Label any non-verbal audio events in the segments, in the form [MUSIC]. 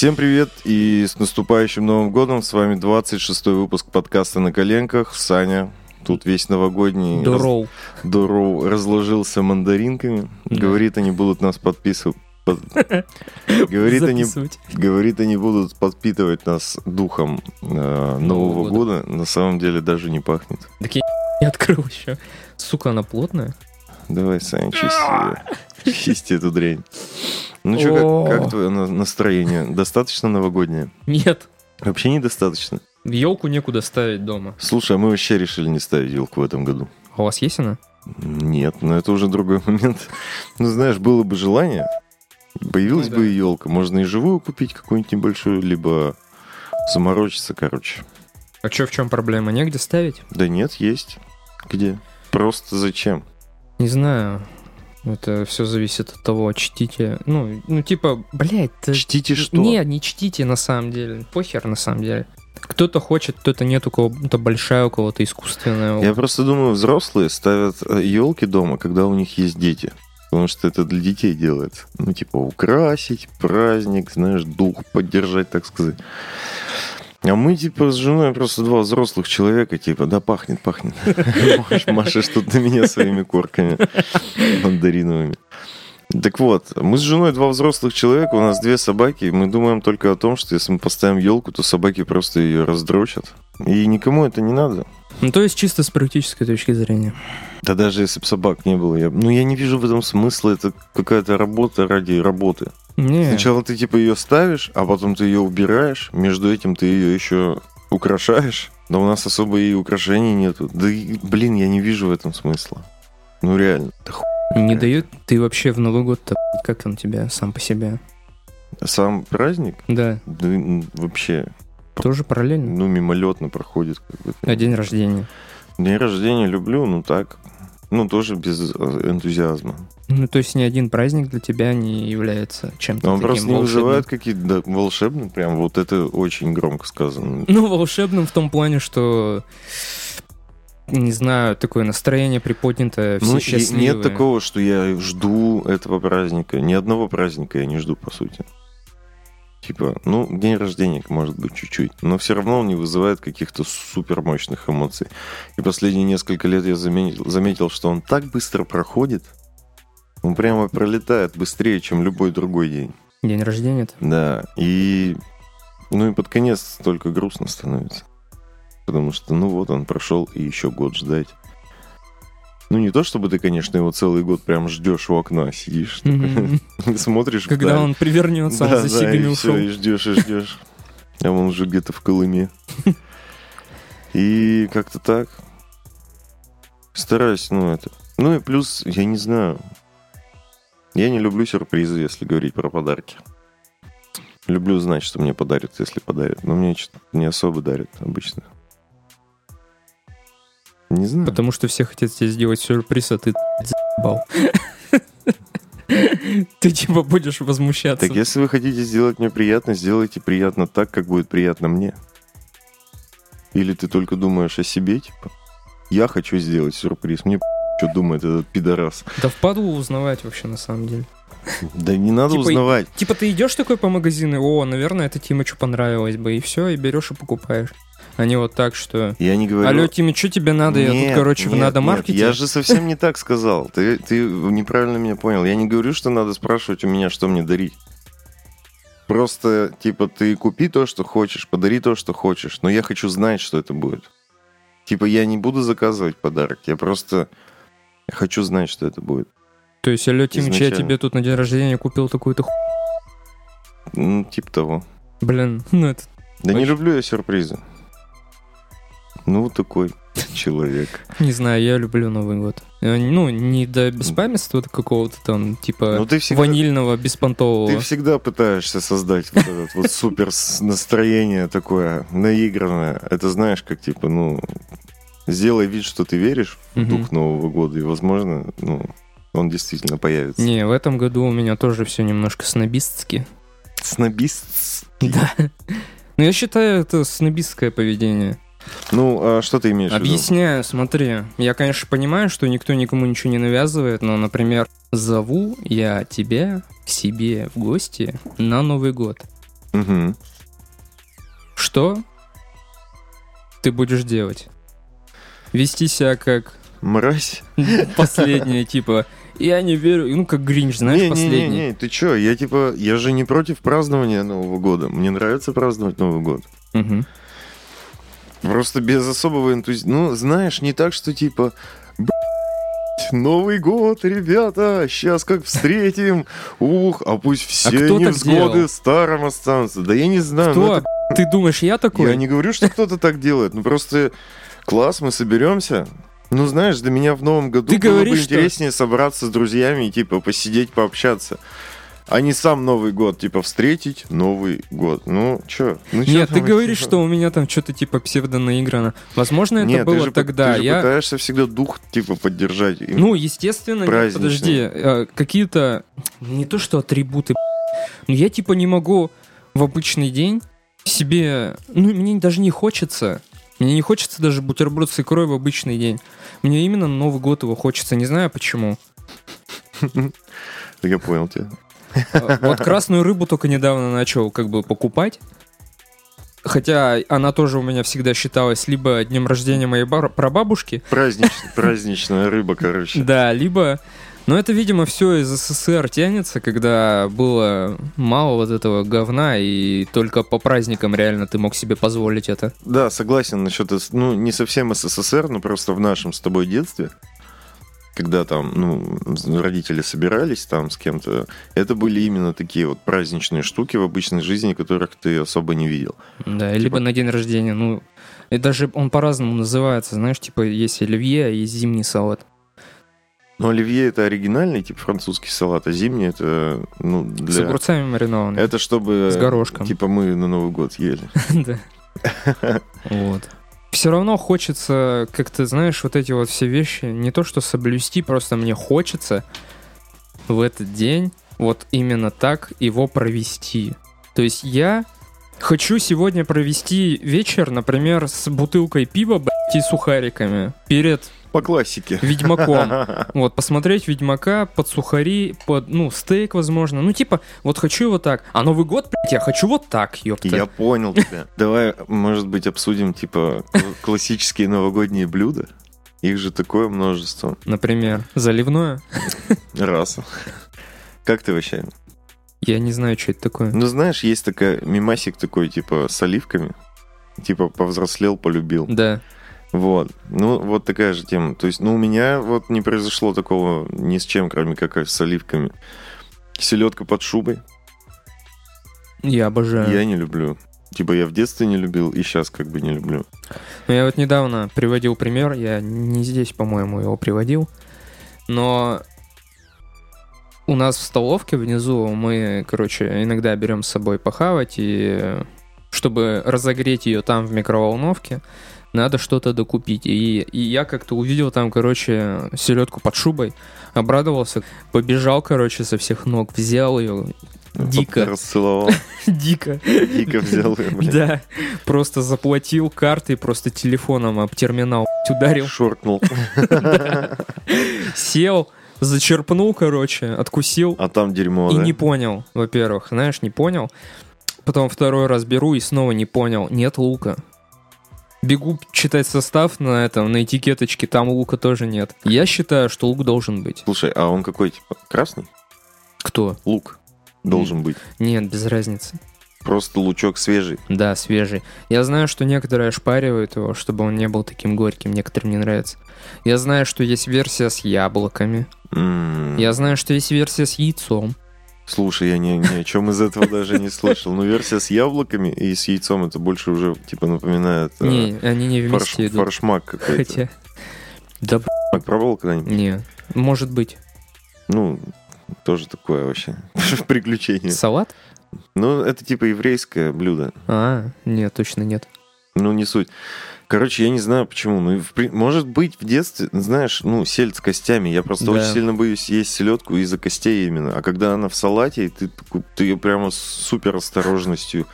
Всем привет и с наступающим Новым годом. С вами 26-й выпуск подкаста «На коленках». Саня, тут весь новогодний... Дуроу. Раз... Дуроу разложился мандаринками. Да. Говорит, они будут нас подписывать. [LAUGHS] Говорит они, говорит, они будут подпитывать нас духом э, Нового, Нового года. На самом деле даже не пахнет. Так я не открыл еще. Сука, она плотная. Давай, Саня, чисти, [LAUGHS] чисти эту дрянь. Ну что, как, как твое на- настроение? Достаточно новогоднее? Нет. Вообще недостаточно. Елку некуда ставить дома. Слушай, а мы вообще решили не ставить елку в этом году. А у вас есть она? Нет, но это уже другой [LAUGHS] момент. Ну, знаешь, было бы желание, появилась Ну бы да. и елка. Можно и живую купить какую-нибудь небольшую, либо заморочиться, короче. А что, в чем проблема? Негде ставить? Да нет, есть. Где? Просто зачем? Не знаю. Это все зависит от того, чтите. Ну, ну типа, блядь, ты... Чтите что? Не, не чтите на самом деле. Похер на самом деле. Кто-то хочет, кто-то нет, у кого-то большая, у кого-то искусственная. Я просто думаю, взрослые ставят елки дома, когда у них есть дети. Потому что это для детей делается. Ну, типа, украсить, праздник, знаешь, дух поддержать, так сказать. А мы, типа, с женой просто два взрослых человека, типа, да пахнет, пахнет. Маш- Машешь тут на меня своими корками мандариновыми. Так вот, мы с женой два взрослых человека, у нас две собаки, и мы думаем только о том, что если мы поставим елку, то собаки просто ее раздрочат. И никому это не надо. Ну, то есть чисто с практической точки зрения. Да даже если бы собак не было, я... ну я не вижу в этом смысла, это какая-то работа ради работы. Не, Сначала ты типа ее ставишь, а потом ты ее убираешь, между этим ты ее еще украшаешь. Но у нас особо и украшений нету. Да блин, я не вижу в этом смысла. Ну реально. Да ху... не дают ты вообще в Новый год-то, как он тебя сам по себе? Сам праздник, Да, да, вообще, тоже параллельно. ну мимолетно проходит. Как бы. А день рождения? День рождения люблю, ну так. Ну, тоже без э, энтузиазма. Ну, то есть ни один праздник для тебя не является чем-то он таким просто не волшебным. вызывает какие-то да, волшебные, прям вот это очень громко сказано. Ну, волшебным в том плане, что не знаю, такое настроение приподнятое, все Ну, счастливые. нет такого, что я жду этого праздника. Ни одного праздника я не жду, по сути. Типа, ну, день рождения, может быть, чуть-чуть. Но все равно он не вызывает каких-то супер мощных эмоций. И последние несколько лет я заметил, заметил, что он так быстро проходит. Он прямо пролетает быстрее, чем любой другой день. День рождения-то. Да, и... Ну и под конец только грустно становится. Потому что, ну вот, он прошел, и еще год ждать. Ну, не то, чтобы ты, конечно, его целый год прям ждешь у окна, сидишь, Мгм. [LAUGHS] смотришь Когда вдаль. он привернется, да, он за да, и ушел. все, и ждешь, и ждешь. А он уже где-то в Колыме. [LAUGHS] И как-то так. Стараюсь, ну, это... Ну и плюс, я не знаю. Я не люблю сюрпризы, если говорить про подарки. Люблю знать, что мне подарят, если подарят. Но мне что-то не особо дарят обычно. Не знаю. Потому что все хотят тебе сделать сюрприз, а ты заебал. Ты типа будешь возмущаться. Так если вы хотите сделать мне приятно, сделайте приятно так, как будет приятно мне. Или ты только думаешь о себе, типа? Я хочу сделать сюрприз. Мне что думает этот пидорас. Да впадло узнавать вообще на самом деле. Да не надо Типа, узнавать. Типа ты идешь такой по магазину, о, наверное, это Тимычу понравилось бы, и все, и берешь и покупаешь. А не вот так, что... Я не говорю... Алло, Тимыч, что тебе надо? я Нет, тут, короче, в нет, надо нет, маркете. Я же совсем не так сказал. Ты, ты неправильно меня понял. Я не говорю, что надо спрашивать у меня, что мне дарить. Просто, типа, ты купи то, что хочешь, подари то, что хочешь. Но я хочу знать, что это будет. Типа, я не буду заказывать подарок. Я просто хочу знать, что это будет. То есть, алло, Тимыч, я тебе тут на день рождения купил такую-то ху... Ну, типа того. Блин, [LAUGHS] ну это... Да не Очень. люблю я сюрпризы. Ну, вот такой [LAUGHS] человек. Не знаю, я люблю Новый год. Э, Ну, не до беспамятства какого-то там, типа, Ну, ты всегда- ванильного, беспонтового. Ты всегда пытаешься создать вот это вот супер настроение такое наигранное. Это знаешь, как типа, ну, сделай вид, что ты веришь в дух Нового года, и, возможно, ну, он действительно появится. Не, в этом году у меня тоже все немножко снобистски. Снобист. Да. [LAUGHS] Ну, я считаю, это снобистское поведение. Ну, а что ты имеешь в виду? Объясняю, смотри. Я, конечно, понимаю, что никто никому ничего не навязывает, но, например, зову я тебя к себе в гости на Новый год. Мгм. Что ты будешь делать? Вести себя как Мразь. [LAUGHS] последняя, типа, я не верю, ну, как Гринч, знаешь, не, не, последний. не, не, ты чё? Я типа, я же не против празднования Нового года. Мне нравится праздновать Новый год. Мгм. Просто без особого энтузиазма. Ну, знаешь, не так, что типа, «Блядь, Новый год, ребята, сейчас как встретим. Ух, а пусть все кто так невзгоды старым останутся. Да я не знаю. ну Кто? это- Ты думаешь, я такой? Я не говорю, что кто-то так делает. Ну просто класс, мы соберемся. Ну, знаешь, для меня в новом году Ты было говоришь, бы что- интереснее собраться с друзьями и, типа, посидеть, пообщаться. А не сам Новый год, типа, встретить Новый год. Ну, чё? Ну, чё Нет, ты говоришь, что у меня там что-то типа псевдо наиграно. Возможно, это Нет, ты было же, по- тогда. ты же я... пытаешься всегда дух, типа, поддержать. Ну, естественно, нет, подожди, э, какие-то не то что атрибуты, но я типа не могу в обычный день себе, ну мне даже не хочется, мне не хочется даже бутерброд с икрой в обычный день. Мне именно на Новый год его хочется, не знаю почему. [LAUGHS] Я понял тебя. Э, Вот красную рыбу только недавно начал как бы покупать. Хотя она тоже у меня всегда считалась либо днем рождения моей бар- прабабушки, Празднич- [LAUGHS] Праздничная рыба, короче. Да, либо... Но это, видимо, все из СССР тянется, когда было мало вот этого говна, и только по праздникам реально ты мог себе позволить это. Да, согласен насчет, ну, не совсем СССР, но просто в нашем с тобой детстве, когда там, ну, родители собирались там с кем-то, это были именно такие вот праздничные штуки в обычной жизни, которых ты особо не видел. Да, либо на день рождения, ну... И даже он по-разному называется, знаешь, типа есть оливье, а есть зимний салат. Но оливье это оригинальный тип французский салат, а зимний это, ну, С для... огурцами маринованными. Это чтобы... С горошком. Типа мы на Новый год ели. [LAUGHS] Да. [LAUGHS] Вот. Все равно хочется, как-то, знаешь, вот эти вот все вещи, не то что соблюсти, просто мне хочется в этот день вот именно так его провести. То есть я хочу сегодня провести вечер, например, с бутылкой пива, блядь, и сухариками перед По классике. Ведьмаком. [LAUGHS] Вот, посмотреть Ведьмака под сухари, под, ну, стейк, возможно. Ну, типа, вот хочу вот так. А Новый год, блядь, я хочу вот так, ёпта. Я понял тебя. Давай, может быть, обсудим, типа, кл- классические новогодние блюда. Их же такое множество. Например, заливное. Раз. Как ты вообще? Я не знаю, что это такое. Ну, знаешь, есть такая мимасик такой, типа, с оливками. Типа, повзрослел, полюбил. Да. Вот. Ну, вот такая же тема. То есть, ну, у меня вот не произошло такого ни с чем, кроме как с оливками. Селедка под шубой Я обожаю. я не люблю. Типа, я в детстве не любил, и сейчас как бы не люблю. Ну, я вот недавно приводил пример, я не здесь, по-моему, его приводил, но у нас в столовке внизу мы, короче, иногда берем с собой похавать, и чтобы разогреть ее там в микроволновке, надо что-то докупить. И, и я как-то увидел там, короче, селедку под шубой, обрадовался, побежал, короче, со всех ног, взял ее, дико, Расцеловал. [LAUGHS] дико, Дико взял ее, блядь. да, просто заплатил картой, просто телефоном об терминал [LAUGHS] ударил, Шоркнул. [LAUGHS] сел, зачерпнул, короче, откусил А там дерьмо, и не понял, во-первых, знаешь, не понял. Потом второй раз беру и снова не понял, нет лука. Бегу читать состав на этом, на этикеточке, там лука тоже нет. Я считаю, что лук должен быть. Слушай, а он какой, типа, красный? Кто? Лук должен быть. Нет, без разницы. Просто лучок свежий. Да, свежий. Я знаю, что некоторые ошпаривают его, чтобы он не был таким горьким, некоторым не нравится. Я знаю, что есть версия с яблоками. М. Я знаю, что есть версия с яйцом. Слушай, я ни, ни о чем из этого даже не слышал. Но версия с яблоками и с яйцом это больше уже типа напоминает э, Не, они не вместе идут. форшмак какой-то. Хотя... Да, А Пробовал когда-нибудь? не. Может быть. Ну, тоже такое вообще [LAUGHS] приключение. Салат? Ну, это типа еврейское блюдо. А, нет, точно нет. Ну, не суть. Короче, я не знаю почему. Ну, в может быть, в детстве, знаешь, ну, сель с костями. Я просто Да. очень сильно боюсь есть селедку из-за костей именно. А когда она в салате, ты, ты ее прямо с супер осторожностью.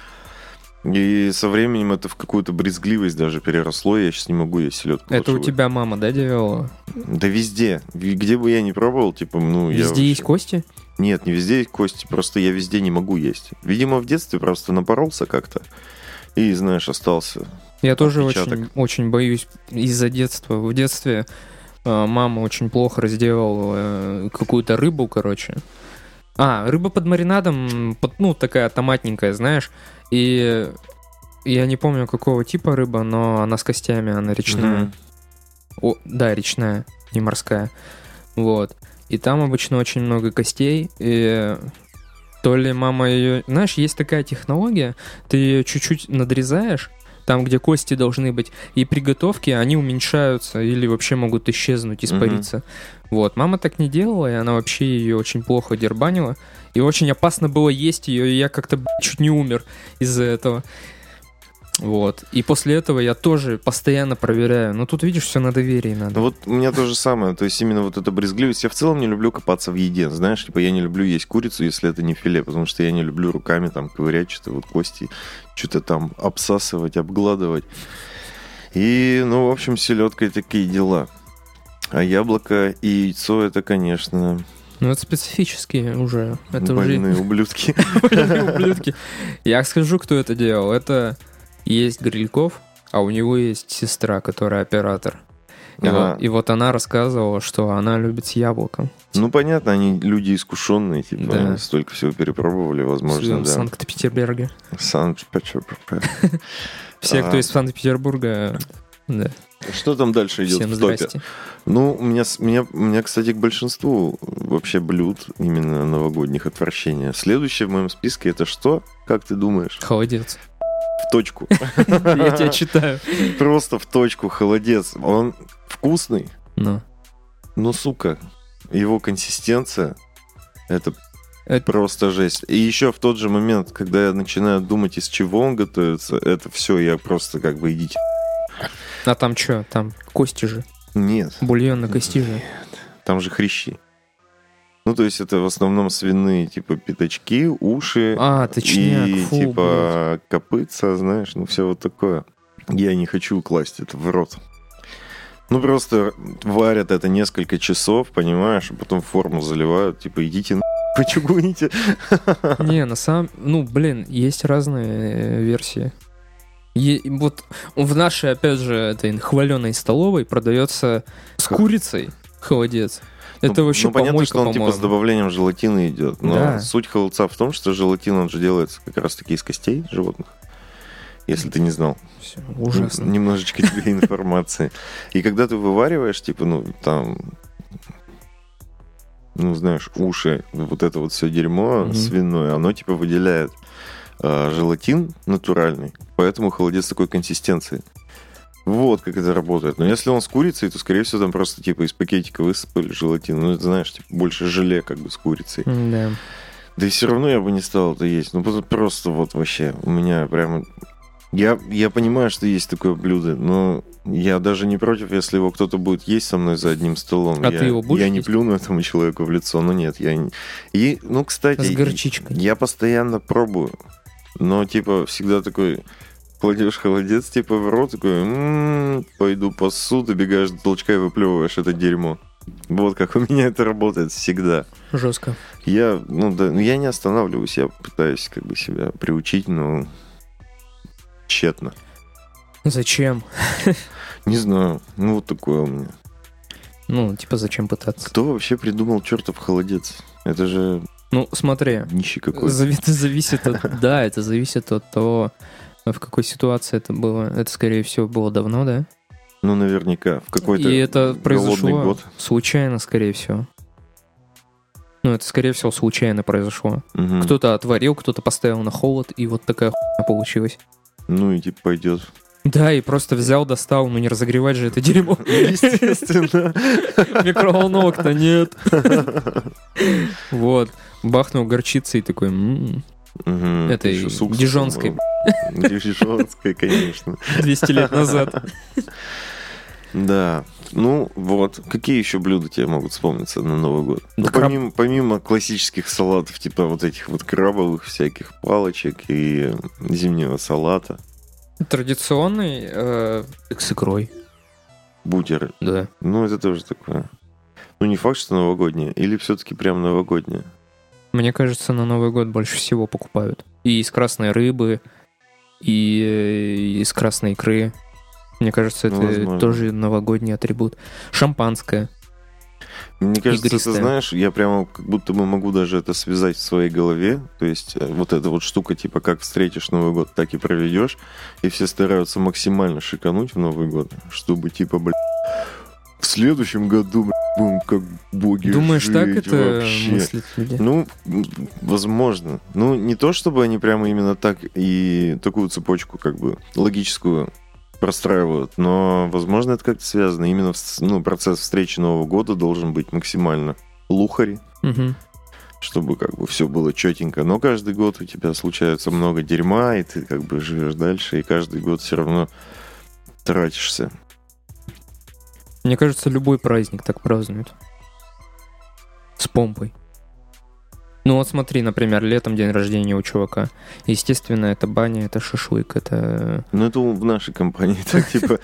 И со временем это в какую-то брезгливость даже переросло. Я сейчас не могу есть селедку. Это у тебя мама, да, делала? Да везде. Где бы я ни пробовал, типа, ну, я... Везде есть вообще- кости? Нет, не везде есть кости, просто я везде не могу есть. Видимо, в детстве просто напоролся как-то. И, знаешь, остался. Я тоже очень, очень боюсь из-за детства. В детстве э, мама очень плохо разделала э, какую-то рыбу, короче. А, рыба под маринадом, под- ну, такая томатненькая, знаешь. И я не помню, какого типа рыба, но она с костями, она речная. Мгм. О, да, речная, не морская. Вот. И там обычно очень много костей. И то ли мама ее... Знаешь, есть такая технология, ты ее чуть-чуть надрезаешь, там, где кости должны быть, и при готовке они уменьшаются или вообще могут исчезнуть, испариться. Вот, мама так не делала, и она вообще ее очень плохо дербанила. И очень опасно было есть ее, и я как-то чуть не умер из-за этого. Вот. И после этого я тоже постоянно проверяю. Но тут, видишь, все на доверии надо. Ну вот у меня то же самое, то есть именно вот эта брезгливость. Я в целом не люблю копаться в еде, знаешь, типа я не люблю есть курицу, если это не филе, потому что я не люблю руками там ковырять что-то, вот кости, что-то там обсасывать, обгладывать. И, ну, в общем, селедкой такие дела. А яблоко и яйцо это, конечно, Ну, это специфические уже. Это уже больные ублюдки. [LAUGHS] больные ублюдки. Я скажу, кто это делал. Это есть Грильков, а у него есть сестра, которая оператор. И, Ага. вот, и вот она рассказывала, что она любит с яблоком. Ну, понятно, они люди искушенные, типа, Да. они столько всего перепробовали, возможно, в да. Санкт-Петербурге. Санкт-Петербург. [LAUGHS] Все, кто А. из Санкт-Петербурга, да, Что там дальше идет всем в топе? здрасте. Ну, у меня, с- меня, у меня, кстати, к большинству вообще блюд именно новогодних отвращения. Следующее в моем списке это что? Как ты думаешь? Холодец. В точку. [LAUGHS] Я тебя читаю. Просто в точку холодец. Он вкусный, Ну. но, сука, его консистенция это Это- просто жесть. И еще в тот же момент, когда я начинаю думать, из чего он готовится, это все, я просто как бы идите. А там что? Там кости же. Нет, Бульон на кости же. там же хрящи. Ну, то есть это в основном свиные, типа, пятачки, уши, А, точняк. и Фу, типа копытца, знаешь, ну все вот такое. Я не хочу класть это в рот. Ну просто варят это несколько часов, понимаешь, а потом форму заливают, типа идите на [LAUGHS] почугуните. блядь. [LAUGHS] Не, на самом... Ну, блин, есть разные э, версии. Е- вот в нашей, опять же, этой хваленой столовой продается с курицей холодец. Это ну, вообще ну, понятно, помойка, что он типа с по-моему. добавлением желатина идет. Но Да. суть холодца в том, что желатин он же делается как раз таки из костей животных. Если ты не знал. Всё, ужасно. Немножечко тебе [LAUGHS] информации. И когда ты вывариваешь, типа, ну, там, ну, знаешь, уши, вот это вот все дерьмо Мгм. свиное, оно, типа, выделяет а, желатин натуральный, поэтому холодец такой консистенции. Вот как это работает. Но если он с курицей, то, скорее всего, там просто, типа, из пакетика высыпали желатин. Ну, это, знаешь, типа, больше желе, как бы, с курицей. Да. Да и все равно я бы не стал это есть. Ну, просто- вот вообще, у меня прямо... Я, я понимаю, что есть такое блюдо, но я даже не против, если его кто-то будет есть со мной за одним столом. А я, ты его будешь Я не есть? плюну этому человеку в лицо, но нет, я не... И, ну, кстати... С горчичкой. Я постоянно пробую, но, типа, всегда такой... Кладешь холодец, типа, в рот, такой, «М, пойду пасу, ты бегаешь до толчка и выплевываешь это дерьмо. Вот как у меня это работает всегда. Жестко. Я, ну да, ну, я не останавливаюсь, я пытаюсь как бы себя приучить, но тщетно. Зачем? [LAUGHS] Не знаю, ну вот такое у меня. Ну, типа, зачем пытаться? Кто вообще придумал чертов холодец? Это же Ну, смотри, нищий какой-то. зави- это [LAUGHS] зависит от... Да, это зависит от того, в какой ситуации это было. Это, скорее всего, было давно, да? Ну, наверняка. В какой-то И это произошло год. случайно, скорее всего. Ну, это, скорее всего, случайно произошло. Мгм. Кто-то отварил, кто-то поставил на холод, и вот такая хуйня получилась. Ну и типа пойдет. Да, и просто взял, достал, ну не разогревать же это дерьмо. [LAUGHS] Естественно. [LAUGHS] Микроволновок-то нет. [LAUGHS] Вот. Бахнул горчицей и такой, «М, Мгм. Этой дижонской. Дижонской, конечно. 200 лет назад. Да. Ну вот, какие еще блюда тебе могут вспомниться на Новый год? Да Ну, краб- помимо, помимо классических салатов, типа вот этих вот крабовых всяких палочек и зимнего салата, Традиционный э, с икрой. бутеры. Да. Ну, это тоже такое. Ну, не факт, что новогоднее. Или все-таки прям новогоднее. Мне кажется, на Новый год больше всего покупают. И из красной рыбы, и э, из красной икры. Мне кажется, это Ну, возможно. тоже новогодний атрибут. Шампанское. Мне кажется, Игристая. ты знаешь, я прямо как будто бы могу даже это связать в своей голове. То есть э, вот эта вот штука, типа, как встретишь Новый год, так и проведешь. И все стараются максимально шикануть в Новый год, чтобы, типа, бля, в следующем году, бля, будем как боги Думаешь, так жить это вообще. мыслят люди? Ну, возможно. Ну, не то, чтобы они прямо именно так и такую цепочку, как бы, логическую простраивают, но, возможно, это как-то связано. Именно ну, процесс встречи Нового года должен быть максимально лухари, Мгм. чтобы как бы все было четенько. Но каждый год у тебя случается много дерьма, и ты как бы живешь дальше, и каждый год все равно тратишься. Мне кажется, любой праздник так празднуют. С помпой. Ну вот смотри, например, летом день рождения у чувака. Естественно, это баня, это шашлык, это... Ну, это в нашей компании так, [LAUGHS] типа,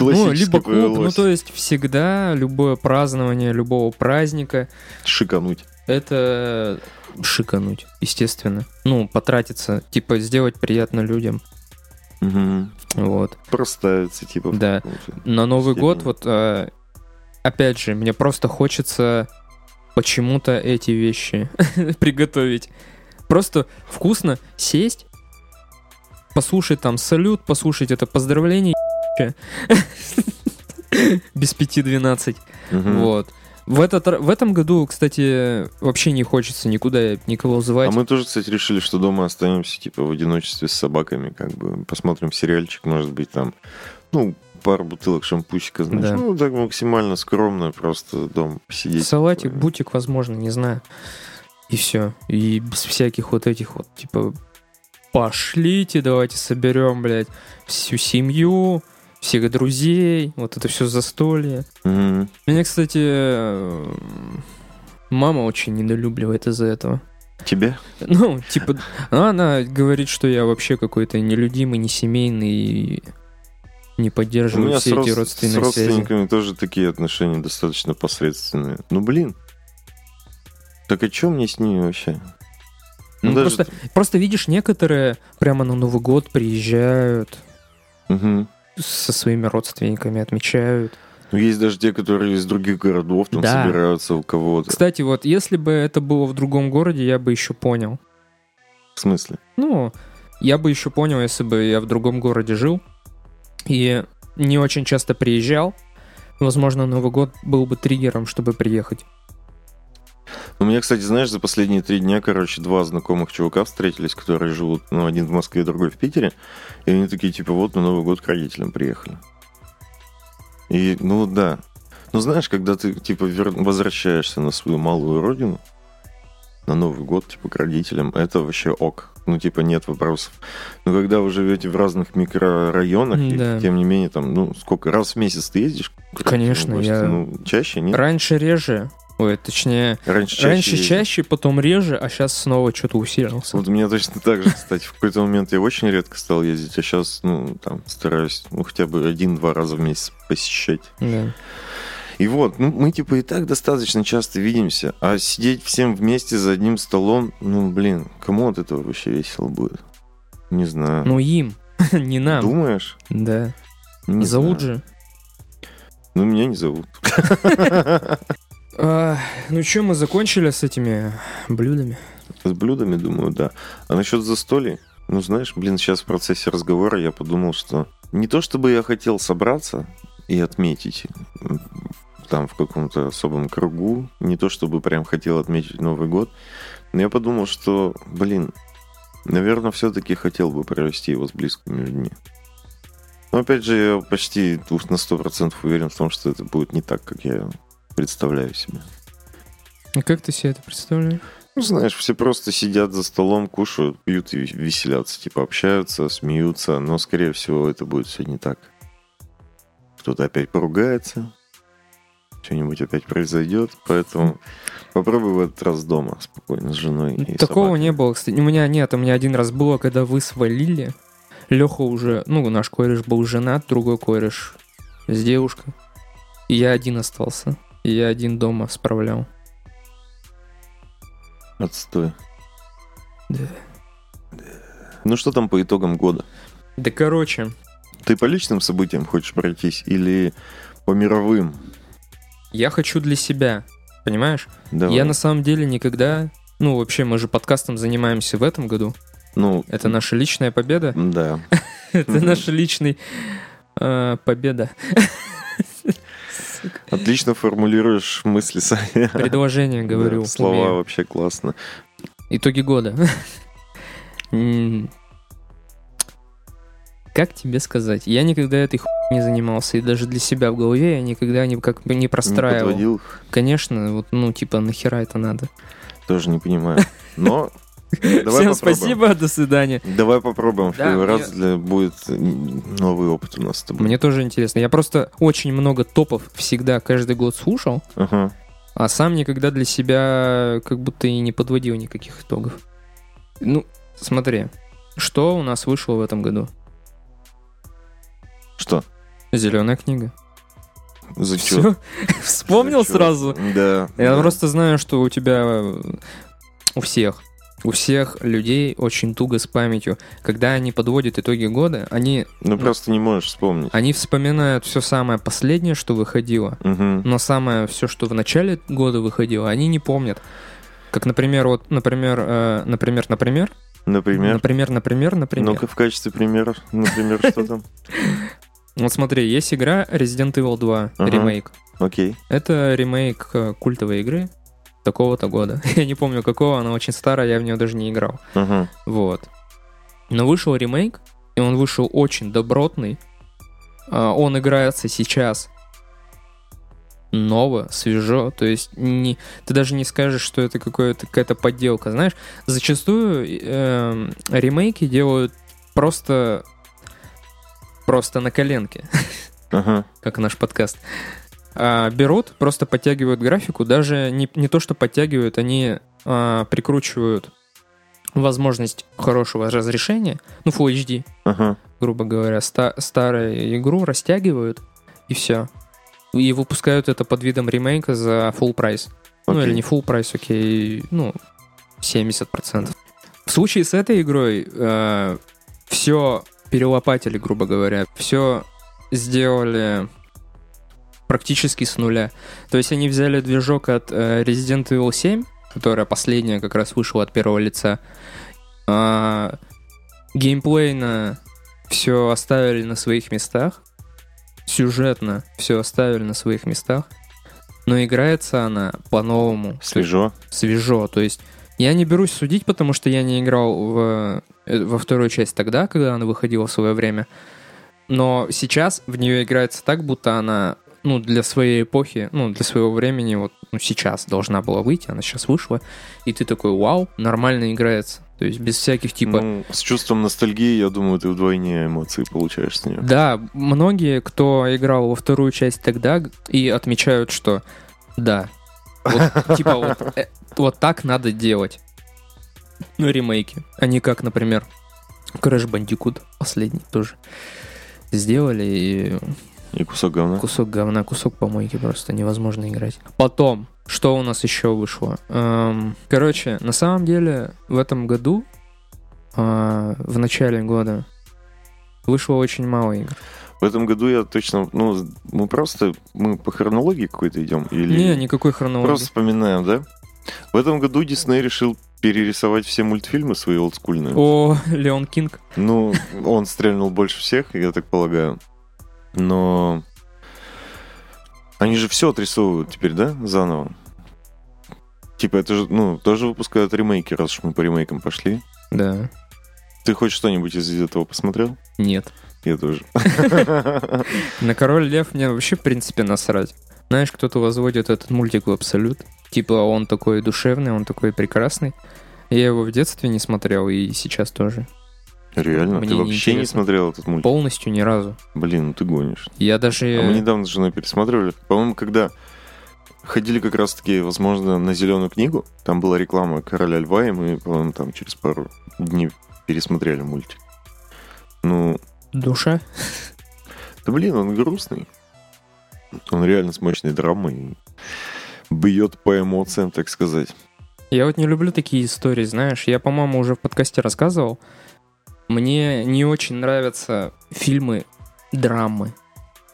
Ну, либо клуб, ну то есть всегда любое празднование любого праздника Шикануть. это шикануть, естественно. Ну, потратиться, типа сделать приятно людям. Мгм. Вот. Проставиться, типа. Да. На Новый степени. год, вот, э, опять же, мне просто хочется почему-то эти вещи [LAUGHS] приготовить. Просто вкусно сесть, послушать там салют, послушать это поздравление [LAUGHS] без пяти двенадцать. Мгм. Вот. В, этот, в этом году, кстати, вообще не хочется никуда никого А звать. мы тоже, кстати, решили, что дома останемся, типа, в одиночестве с собаками, как бы, посмотрим сериальчик, может быть, там, ну, пару бутылок шампусика, знаешь, Да. ну, так максимально скромно, просто дом посидеть. Салатик, Э, бутик, возможно, не знаю. И все. И без всяких вот этих вот, типа, пошлите, давайте соберем, блядь, всю семью, всех друзей, вот это все застолье. мгм. Меня, кстати, э, мама очень недолюбливает из-за этого. Тебя? Ну, типа, она говорит, что я вообще какой-то нелюдимый, не семейный и не поддерживаю все с, эти род- с родственные связи. родственниками тоже такие отношения достаточно посредственные. Ну, блин. Так о чем мне с ними вообще? Ну, даже- просто, просто видишь, некоторые прямо на Новый год приезжают, Мгм. Со своими родственниками отмечают. Ну, есть даже те, которые из других городов там Да. собираются у кого-то. Кстати, вот если бы это было в другом городе, я бы еще понял. В смысле? Ну, я бы еще понял, если бы я в другом городе жил и не очень часто приезжал. Возможно, Новый год был бы триггером, чтобы приехать. У меня, кстати, знаешь, за последние три дня, короче, два знакомых чувака встретились, которые живут, ну, один в Москве, другой в Питере. И они такие, типа, вот на Новый год к родителям приехали. И, ну, да. Ну, знаешь, когда ты, типа, вер- возвращаешься на свою малую родину, на Новый год, типа, к родителям, это вообще ок. Ну, типа, нет вопросов. Но когда вы живете в разных микрорайонах, и, Да. тем не менее, там, ну, сколько, раз в месяц ты ездишь? Конечно, я- Ну, чаще, нет? Раньше реже, ой, точнее, Раньше чаще раньше ездил. чаще, потом реже, а сейчас снова что-то усилился. Вот у меня точно так же, кстати. В какой-то момент я очень редко стал ездить, а сейчас, ну, там, стараюсь, ну, хотя бы один-два раза в месяц посещать. Да. И вот, ну, мы, типа, и так достаточно часто видимся, а сидеть всем вместе за одним столом, ну, блин, кому от этого вообще весело будет? Не знаю. Ну им, [LAUGHS] не нам. Думаешь? Да. Не Зовут знаю. же. Ну, меня не зовут. [LAUGHS] А, ну что, мы закончили с этими блюдами? С блюдами, думаю, да. А насчет застолья, ну, знаешь, блин, сейчас в процессе разговора я подумал, что не то чтобы я хотел собраться и отметить там в каком-то особом кругу, не то чтобы прям хотел отметить Новый год, но я подумал, что, блин, наверное, все-таки хотел бы провести его с близкими людьми. Но опять же, я почти на 100% уверен в том, что это будет не так, как я представляю себе. А как ты себе это представляешь? Ну, знаешь, все просто сидят за столом, кушают, пьют и веселятся. Типа общаются, смеются, но, скорее всего, это будет все не так. Кто-то опять поругается, что-нибудь опять произойдет, поэтому попробуй в этот раз дома спокойно с женой и Такого собакой. не было, кстати. У меня нет, у меня один раз было, когда вы свалили. Леха уже, ну, наш кореш был женат, другой кореш с девушкой. И я один остался. И я один дома справлял. Отстой. Да. Ну что там по итогам года? Да короче, Ты по личным событиям хочешь пройтись или по мировым? я хочу для себя, понимаешь? Давай. Я на самом деле никогда... Ну, вообще, мы же подкастом занимаемся в этом году. Ну, Это наша личная победа. да. [LAUGHS] Это наша личная э, победа. [LAUGHS] Отлично формулируешь мысли, Саня. Предложение говорю. Да, слова умею. вообще классно. Итоги года. Как тебе сказать? Я никогда этой хуй не занимался, и даже для себя в голове я никогда не, как бы не Не простраивал. подводил, Конечно, вот, ну, типа, нахера это надо? тоже не понимаю. Но давай Всем попробуем. спасибо, до свидания. Давай попробуем в Да, первый мне- раз. Для... Будет новый опыт у нас с тобой. Мне тоже интересно. Я просто очень много топов всегда каждый год слушал, Ага. а сам никогда для себя как будто и не подводил никаких итогов. Ну, смотри, что у нас вышло в этом году? Что? Зеленая книга. Все? [LAUGHS] Вспомнил Зачет. сразу? Да. Я да. просто знаю, что у тебя у всех у всех людей очень туго с памятью. Когда они подводят итоги года, они, Ну просто не можешь вспомнить. они вспоминают все самое последнее, что выходило, Мгм. но самое все, что в начале года выходило, они не помнят. Как, например, вот, например, э, например, например, Например. например, например, например. Ну-ка в качестве примера. Например, что там? [LAUGHS] Вот смотри, есть игра Resident Evil 2 Ага. ремейк. Окей. Это ремейк э, культовой игры такого-то года. [LAUGHS] Я не помню какого, она очень старая, я в нее даже не играл. Ага. Вот. Но вышел ремейк, и он вышел очень добротный. А, Он играется сейчас ново, свежо, то есть не, ты даже не скажешь, что это какая-то подделка, знаешь. Зачастую эм, ремейки делают просто просто на коленке, Ага. как наш подкаст. А, берут, просто подтягивают графику, даже не, не то, что подтягивают, они а, прикручивают возможность хорошего разрешения, ну, Full HD, Ага. грубо говоря, ста- старую игру растягивают, и все. И выпускают это под видом ремейка за full прайс. Ну, или не full прайс, окей, ну, 70%. В случае с этой игрой все перелопатили, грубо говоря. Все сделали практически с нуля. То есть они взяли движок от э, Resident Evil 7, которая последняя как раз вышла от первого лица. А, геймплейно все оставили на своих местах. Сюжетно все оставили на своих местах. Но играется она по-новому. Свежо. Свежо. То есть я не берусь судить, потому что я не играл в, э, во вторую часть тогда, когда она выходила в свое время. Но сейчас в нее играется так, будто она ну, для своей эпохи, ну, для своего времени, вот ну, сейчас должна была выйти, она сейчас вышла, и ты такой, вау, нормально играется. То есть без всяких типа... Ну, с чувством ностальгии, я думаю, ты вдвойне эмоций получаешь с нее. Да, многие, кто играл во вторую часть тогда, и отмечают, что да, вот, типа вот, э, вот так надо делать. Ну, ремейки. Они как, например, Crash Bandicoot последний тоже сделали, и И кусок говна. кусок говна, кусок помойки просто невозможно играть. Потом, что у нас еще вышло? Эм, короче, на самом деле в этом году, а, в начале года, вышло очень мало игр. В этом году я точно... Ну, мы просто... Мы по хронологии какой-то идем? Или Не, никакой хронологии. просто вспоминаем, да? В этом году Дисней решил перерисовать все мультфильмы свои олдскульные. О, [LAUGHS] Леон Кинг. Ну, он стрельнул больше всех, я так полагаю. Но... Они же все отрисовывают теперь, да, заново? Типа это же, ну, тоже выпускают ремейки, раз уж мы по ремейкам пошли. Да. Ты хоть что-нибудь из этого посмотрел? Нет. Я тоже. [LAUGHS] На Король Лев мне вообще, в принципе, насрать. Знаешь, кто-то возводит этот мультик в абсолют. Типа, он такой душевный, он такой прекрасный. Я его в детстве не смотрел, и сейчас тоже. Реально? Мне Ты вообще не неинтересно. смотрел этот мультик? Полностью ни разу. Блин, ну ты гонишь. Я даже... А мы недавно с женой пересматривали. По-моему, когда ходили как раз-таки, возможно, на зеленую книгу, там была реклама Короля Льва, и мы, по-моему, там через пару дней пересмотрели мультик. Ну, Душа? да блин, он грустный. Он реально с мощной драмой. Бьет по эмоциям, так сказать. Я вот не люблю такие истории, знаешь. Я, по-моему, уже в подкасте рассказывал. Мне не очень нравятся фильмы драмы.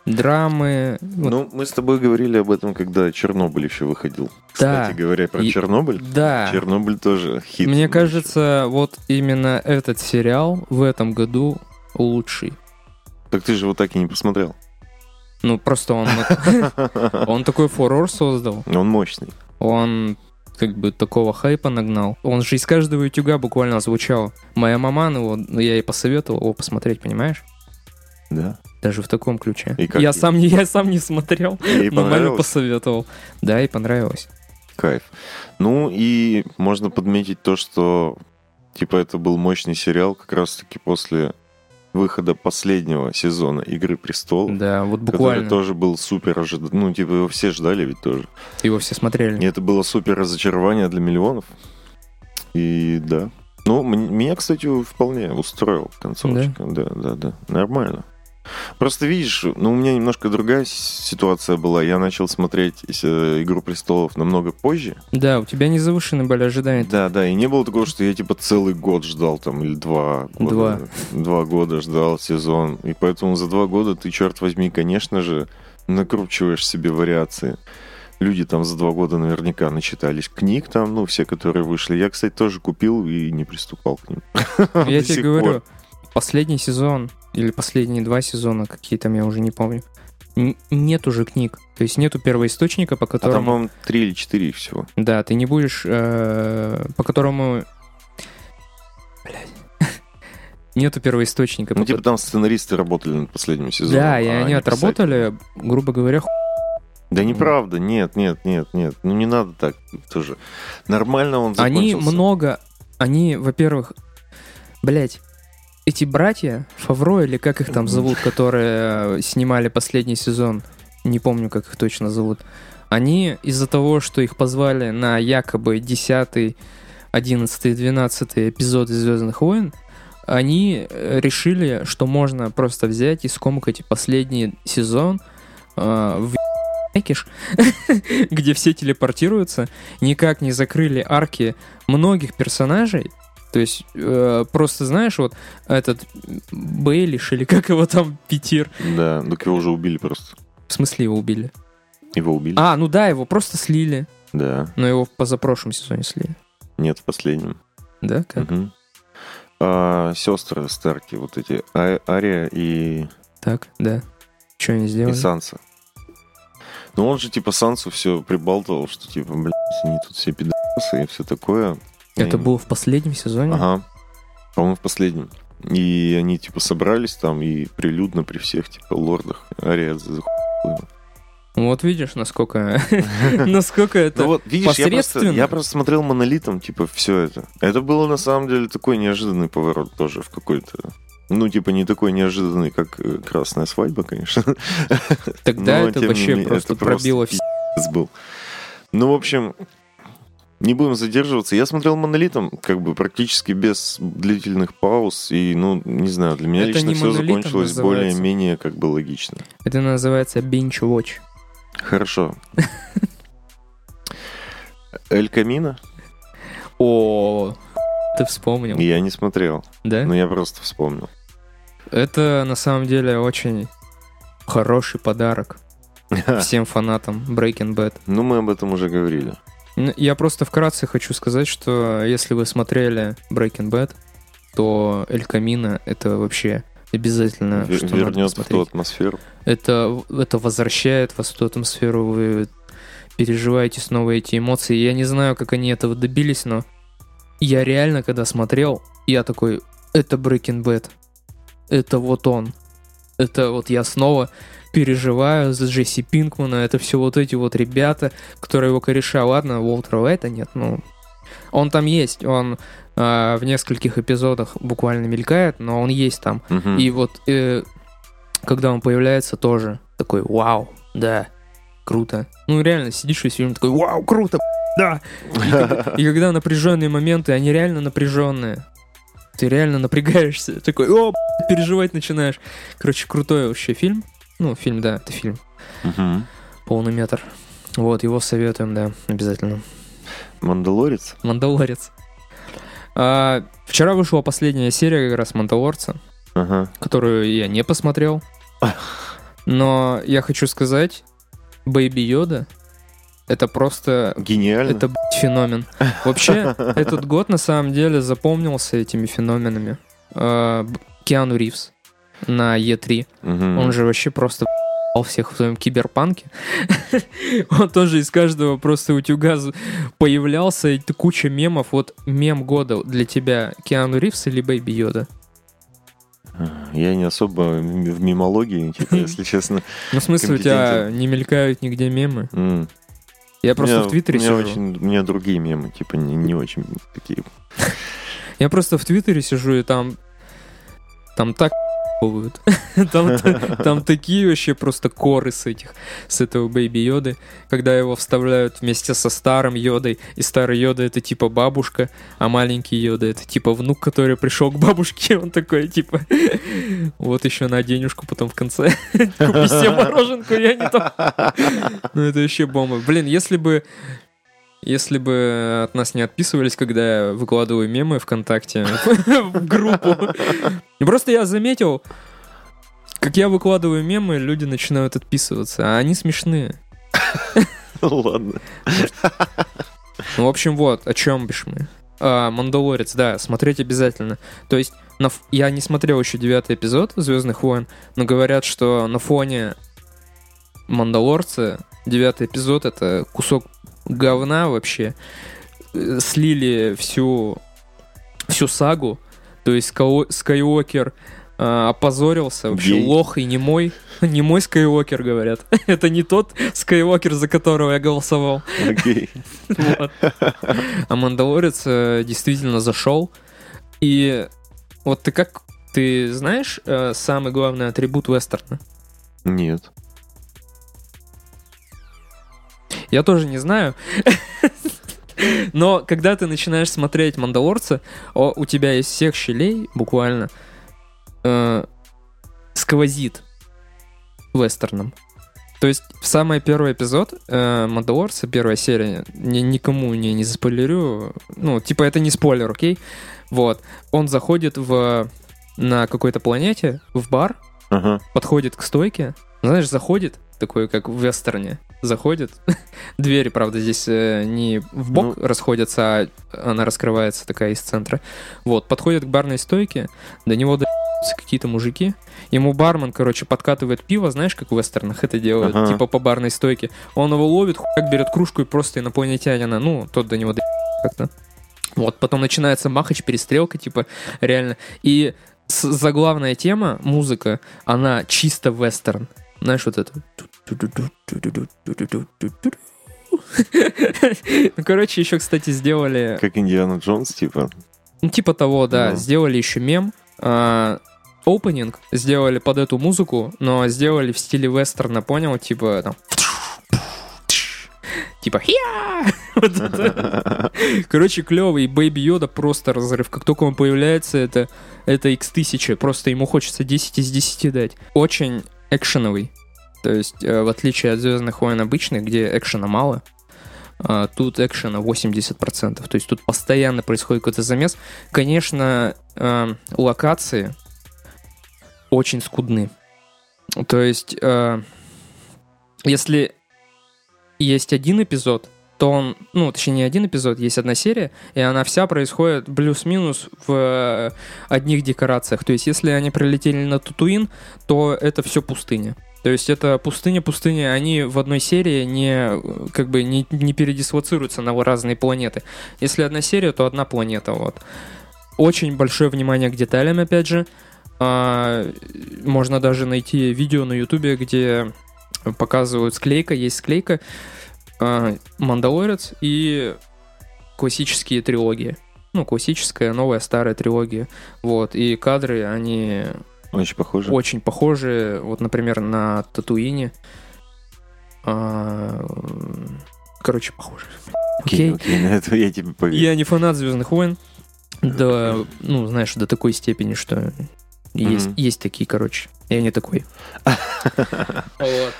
Драмы. вот, Ну, мы с тобой говорили об этом, когда Чернобыль еще выходил. Да. Кстати говоря, про И- Чернобыль. да. Чернобыль тоже хит. Мне кажется, вот именно этот сериал в этом году лучший. еще. Так ты же его так и не посмотрел. Ну, просто он, [LAUGHS] он такой фурор создал. Он мощный. Он как бы такого хайпа нагнал. Он же из каждого утюга буквально звучал. Моя маман его, ну, я ей посоветовал его посмотреть, понимаешь? Да. Даже в таком ключе. И как я, ей? сам не, я сам не смотрел, Ей но маме посоветовал. Да, и понравилось. Кайф. Ну и можно подметить то, что типа это был мощный сериал как раз-таки после выхода последнего сезона Игры престолов. Да, вот Который буквально. тоже был супер ожидан. Ну, типа, его все ждали ведь тоже. Его все смотрели. И это было супер разочарование для миллионов. И да. Ну, меня, кстати, вполне устроил концовочка. Да, да, да. Нормально. Просто видишь, ну, у меня немножко другая ситуация была. Я начал смотреть э, «Игру престолов» намного позже. Да, у тебя не завышены были ожидания. Да, да, и не было такого, что я, типа, целый год ждал там, или два года. Два. Два года ждал сезон. И поэтому за два года ты, черт возьми, конечно же, накручиваешь себе вариации. Люди там за два года наверняка начитались книг там, ну, все, которые вышли. Я, кстати, тоже купил и не приступал к ним. Я [LAUGHS] тебе говорю, последний сезон или последние два сезона, какие там, я уже не помню, нет уже книг. То есть нету первоисточника, по А там, которому... по-моему, три или четыре всего. Да, ты не будешь... э, по которому... Блядь. [LAUGHS] Нету первоисточника. Ну, по типа, там сценаристы работали над последним сезоном. Да, и а они не отработали, грубо говоря, ху- Да неправда, нет, нет, нет, нет. Ну не надо так тоже. Нормально он Они закончился. много... Они, во-первых... Блять, эти братья, Фавро или как их там зовут, которые э, снимали последний сезон, не помню, как их точно зовут, они из-за того, что их позвали на якобы 10, 11, 12 эпизоды Звездных войн, они э, решили, что можно просто взять и скомкать последний сезон э, в Экиш, [LAUGHS] где все телепортируются, никак не закрыли арки многих персонажей. То есть, э, просто знаешь, вот этот Бейлиш или как его там, Петир, Да, так его уже убили просто. в смысле его убили? Его убили? А, ну да, его просто слили, Да. но его в позапрошлом сезоне слили. Нет, в последнем. Да, как? Мгм. А, сестры Старки, вот эти, А- Ария и, Так, да. Что они и сделали? Санса. Ну он же типа Сансу все прибалтывал, что типа, блядь, они тут все пидорасы и все такое. Это было в последнем сезоне? Ага. По-моему, в последнем. И они типа собрались там и прилюдно при всех типа лордах Ария за Вот видишь, насколько, [LAUGHS] [LAUGHS] насколько это... Ну вот, видишь, я просто, я просто смотрел монолитом, типа, все это. Это было на самом деле такой неожиданный поворот тоже в какой-то. Ну, типа, не такой неожиданный, как э, красная свадьба, конечно. Тогда но, это вообще менее, просто это просто пробило все. пиздец был. Ну, в общем, не будем задерживаться. Я смотрел монолитом, как бы практически без длительных пауз. И, ну, не знаю, для меня Это лично все закончилось называется. более-менее как бы логично. Это называется binge watch. Хорошо. [LAUGHS] Эль Камино? О, ты вспомнил, Я не смотрел, да? но я просто вспомнил. Это на самом деле очень хороший подарок [LAUGHS] всем фанатам Breaking Bad. Ну, мы об этом уже говорили. Я просто вкратце хочу сказать, что если вы смотрели Breaking Bad, то Эль Камино это вообще обязательно, Вер- что надо Вернет в ту атмосферу. Это, это возвращает вас в ту атмосферу, вы переживаете снова эти эмоции. Я не знаю, как они этого добились, но я реально, когда смотрел, я такой, это Breaking Bad. Это вот он. Это вот я снова переживаю за Джесси Пинкмана. Это все вот эти вот ребята, которые его кореша. Ладно, Уолтера Уайта нет, ну... Он там есть, он а, в нескольких эпизодах буквально мелькает, но он есть там. Мгм. И вот э, когда он появляется, тоже такой, вау, да, круто. Ну реально, сидишь весь фильм такой, вау, круто, [LAUGHS] да. И, когда напряженные моменты, они реально напряженные. Ты реально напрягаешься, такой, о, б***ь», [LAUGHS] переживать начинаешь. Короче, крутой вообще фильм. Ну, фильм, да, это фильм. Мгм. Полный метр. Вот, его советуем, да, обязательно. Мандалорец? Мандалорец. А, вчера вышла последняя серия как раз Мандалорца, Ага. которую я не посмотрел. Но я хочу сказать, Baby Йода это просто Гениально. это блядь, феномен. Вообще, [LAUGHS] этот год на самом деле запомнился этими феноменами. А, Киану Ривз на E3. Мгм. Он же вообще просто [LAUGHS] всех в своем киберпанке. [LAUGHS] Он тоже из каждого просто утюга появлялся, и куча мемов. Вот мем года для тебя Киану Ривз или Baby Йода? Я не особо в мимологии, типа, [LAUGHS] если честно. Ну, в смысле, у тебя не мелькают нигде мемы? Я просто меня- в Твиттере сижу. очень, у меня другие мемы, типа, не, не очень такие. Я просто в Твиттере сижу, и там... Там так ебывают. [LAUGHS] там, там такие вообще просто коры с этих, с этого Бэйби Йоды, когда его вставляют вместе со старым Йодой, и старый Йода это типа бабушка, а маленький Йода это типа внук, который пришел к бабушке, он такой типа, [LAUGHS] вот еще на денежку потом в конце, [LAUGHS] купи себе мороженку, я не там. Ну это вообще бомба. Блин, если бы если бы от нас не отписывались, когда я выкладываю мемы ВКонтакте [LAUGHS] в группу. Просто я заметил, как я выкладываю мемы, люди начинают отписываться, а они смешные. Ладно. Ну, в общем, вот, о чем бишь мы. А, Мандалорец, да, смотреть обязательно. То есть, на ф- я не смотрел еще девятый эпизод Звездных войн, но говорят, что на фоне Мандалорца девятый эпизод это кусок говна вообще. Э, Слили всю всю сагу. То есть Скайуокер а, опозорился, вообще Гей. лох и не мой. [LAUGHS] Не мой Скайуокер, говорят. [LAUGHS] Это не тот Скайуокер, за которого я голосовал. Окей. [LAUGHS] Вот. А Мандалорец э, действительно зашел. И вот ты как... Ты знаешь э, самый главный атрибут вестерна? Нет. Я тоже не знаю. [LAUGHS] Но когда ты начинаешь смотреть Мандалорца, о, у тебя из всех щелей буквально э, сквозит вестерном. То есть в самый первый эпизод э, Мандалорца, первая серия, ни- никому не, не заспойлерю, ну, типа это не спойлер, окей? Вот. Он заходит в, на какой-то планете, в бар, Ага. подходит к стойке, знаешь, заходит, такой, как в вестерне, заходит. [LAUGHS] Двери, правда, здесь э, не в бок расходятся, а она раскрывается такая из центра. Вот, подходит к барной стойке, до него доебаются какие-то мужики. Ему бармен, короче, подкатывает пиво, знаешь, как в вестернах это делают, Ага. типа по барной стойке. Он его ловит, хуяк берет кружку и просто инопланетянина, ну, тот до него доебается как-то. Вот, потом начинается махач, перестрелка, типа, реально. И заглавная тема, музыка, она чисто вестерн. Знаешь, вот это. Ну, короче, еще, кстати, сделали... Как Индиана Джонс, типа. Ну, типа того, да. Ну. Сделали еще мем. а, Опенинг сделали под эту музыку, но сделали в стиле вестерна, понял? Типа там... Типа. [LAUGHS] [LAUGHS] Короче, клевый. Бэйби Йода просто разрыв. Как только он появляется, это, это x1000. Просто ему хочется 10 из 10 дать. Очень экшеновый. То есть, э, в отличие от Звездных войн обычных, где экшена мало, а, тут экшена 80%. То есть тут постоянно происходит какой-то замес. Конечно, э, локации очень скудны. То есть, э, если есть один эпизод, то он, ну, точнее, не один эпизод, есть одна серия, и она вся происходит плюс-минус в одних декорациях. То есть, если они прилетели на Татуин, то это все пустыня. То есть это пустыня-пустыня, они в одной серии не, как бы не, не передислоцируются на разные планеты. Если одна серия, то одна планета, вот. Очень большое внимание к деталям, опять же. А, можно даже найти видео на ютубе, где показывают склейка, есть склейка, а, Мандалорец и классические трилогии. Ну, классическая, новая, старая трилогия. Вот, и кадры, они Очень похоже. очень похожи, вот, например, на Татуине. А, Короче, похожи. Окей, Окей. на это я тебе поверю. Я не фанат Звездных войн. Да, ну, знаешь, до такой степени, что есть, Мгм. есть такие, короче. Я не такой. [LAUGHS] Вот.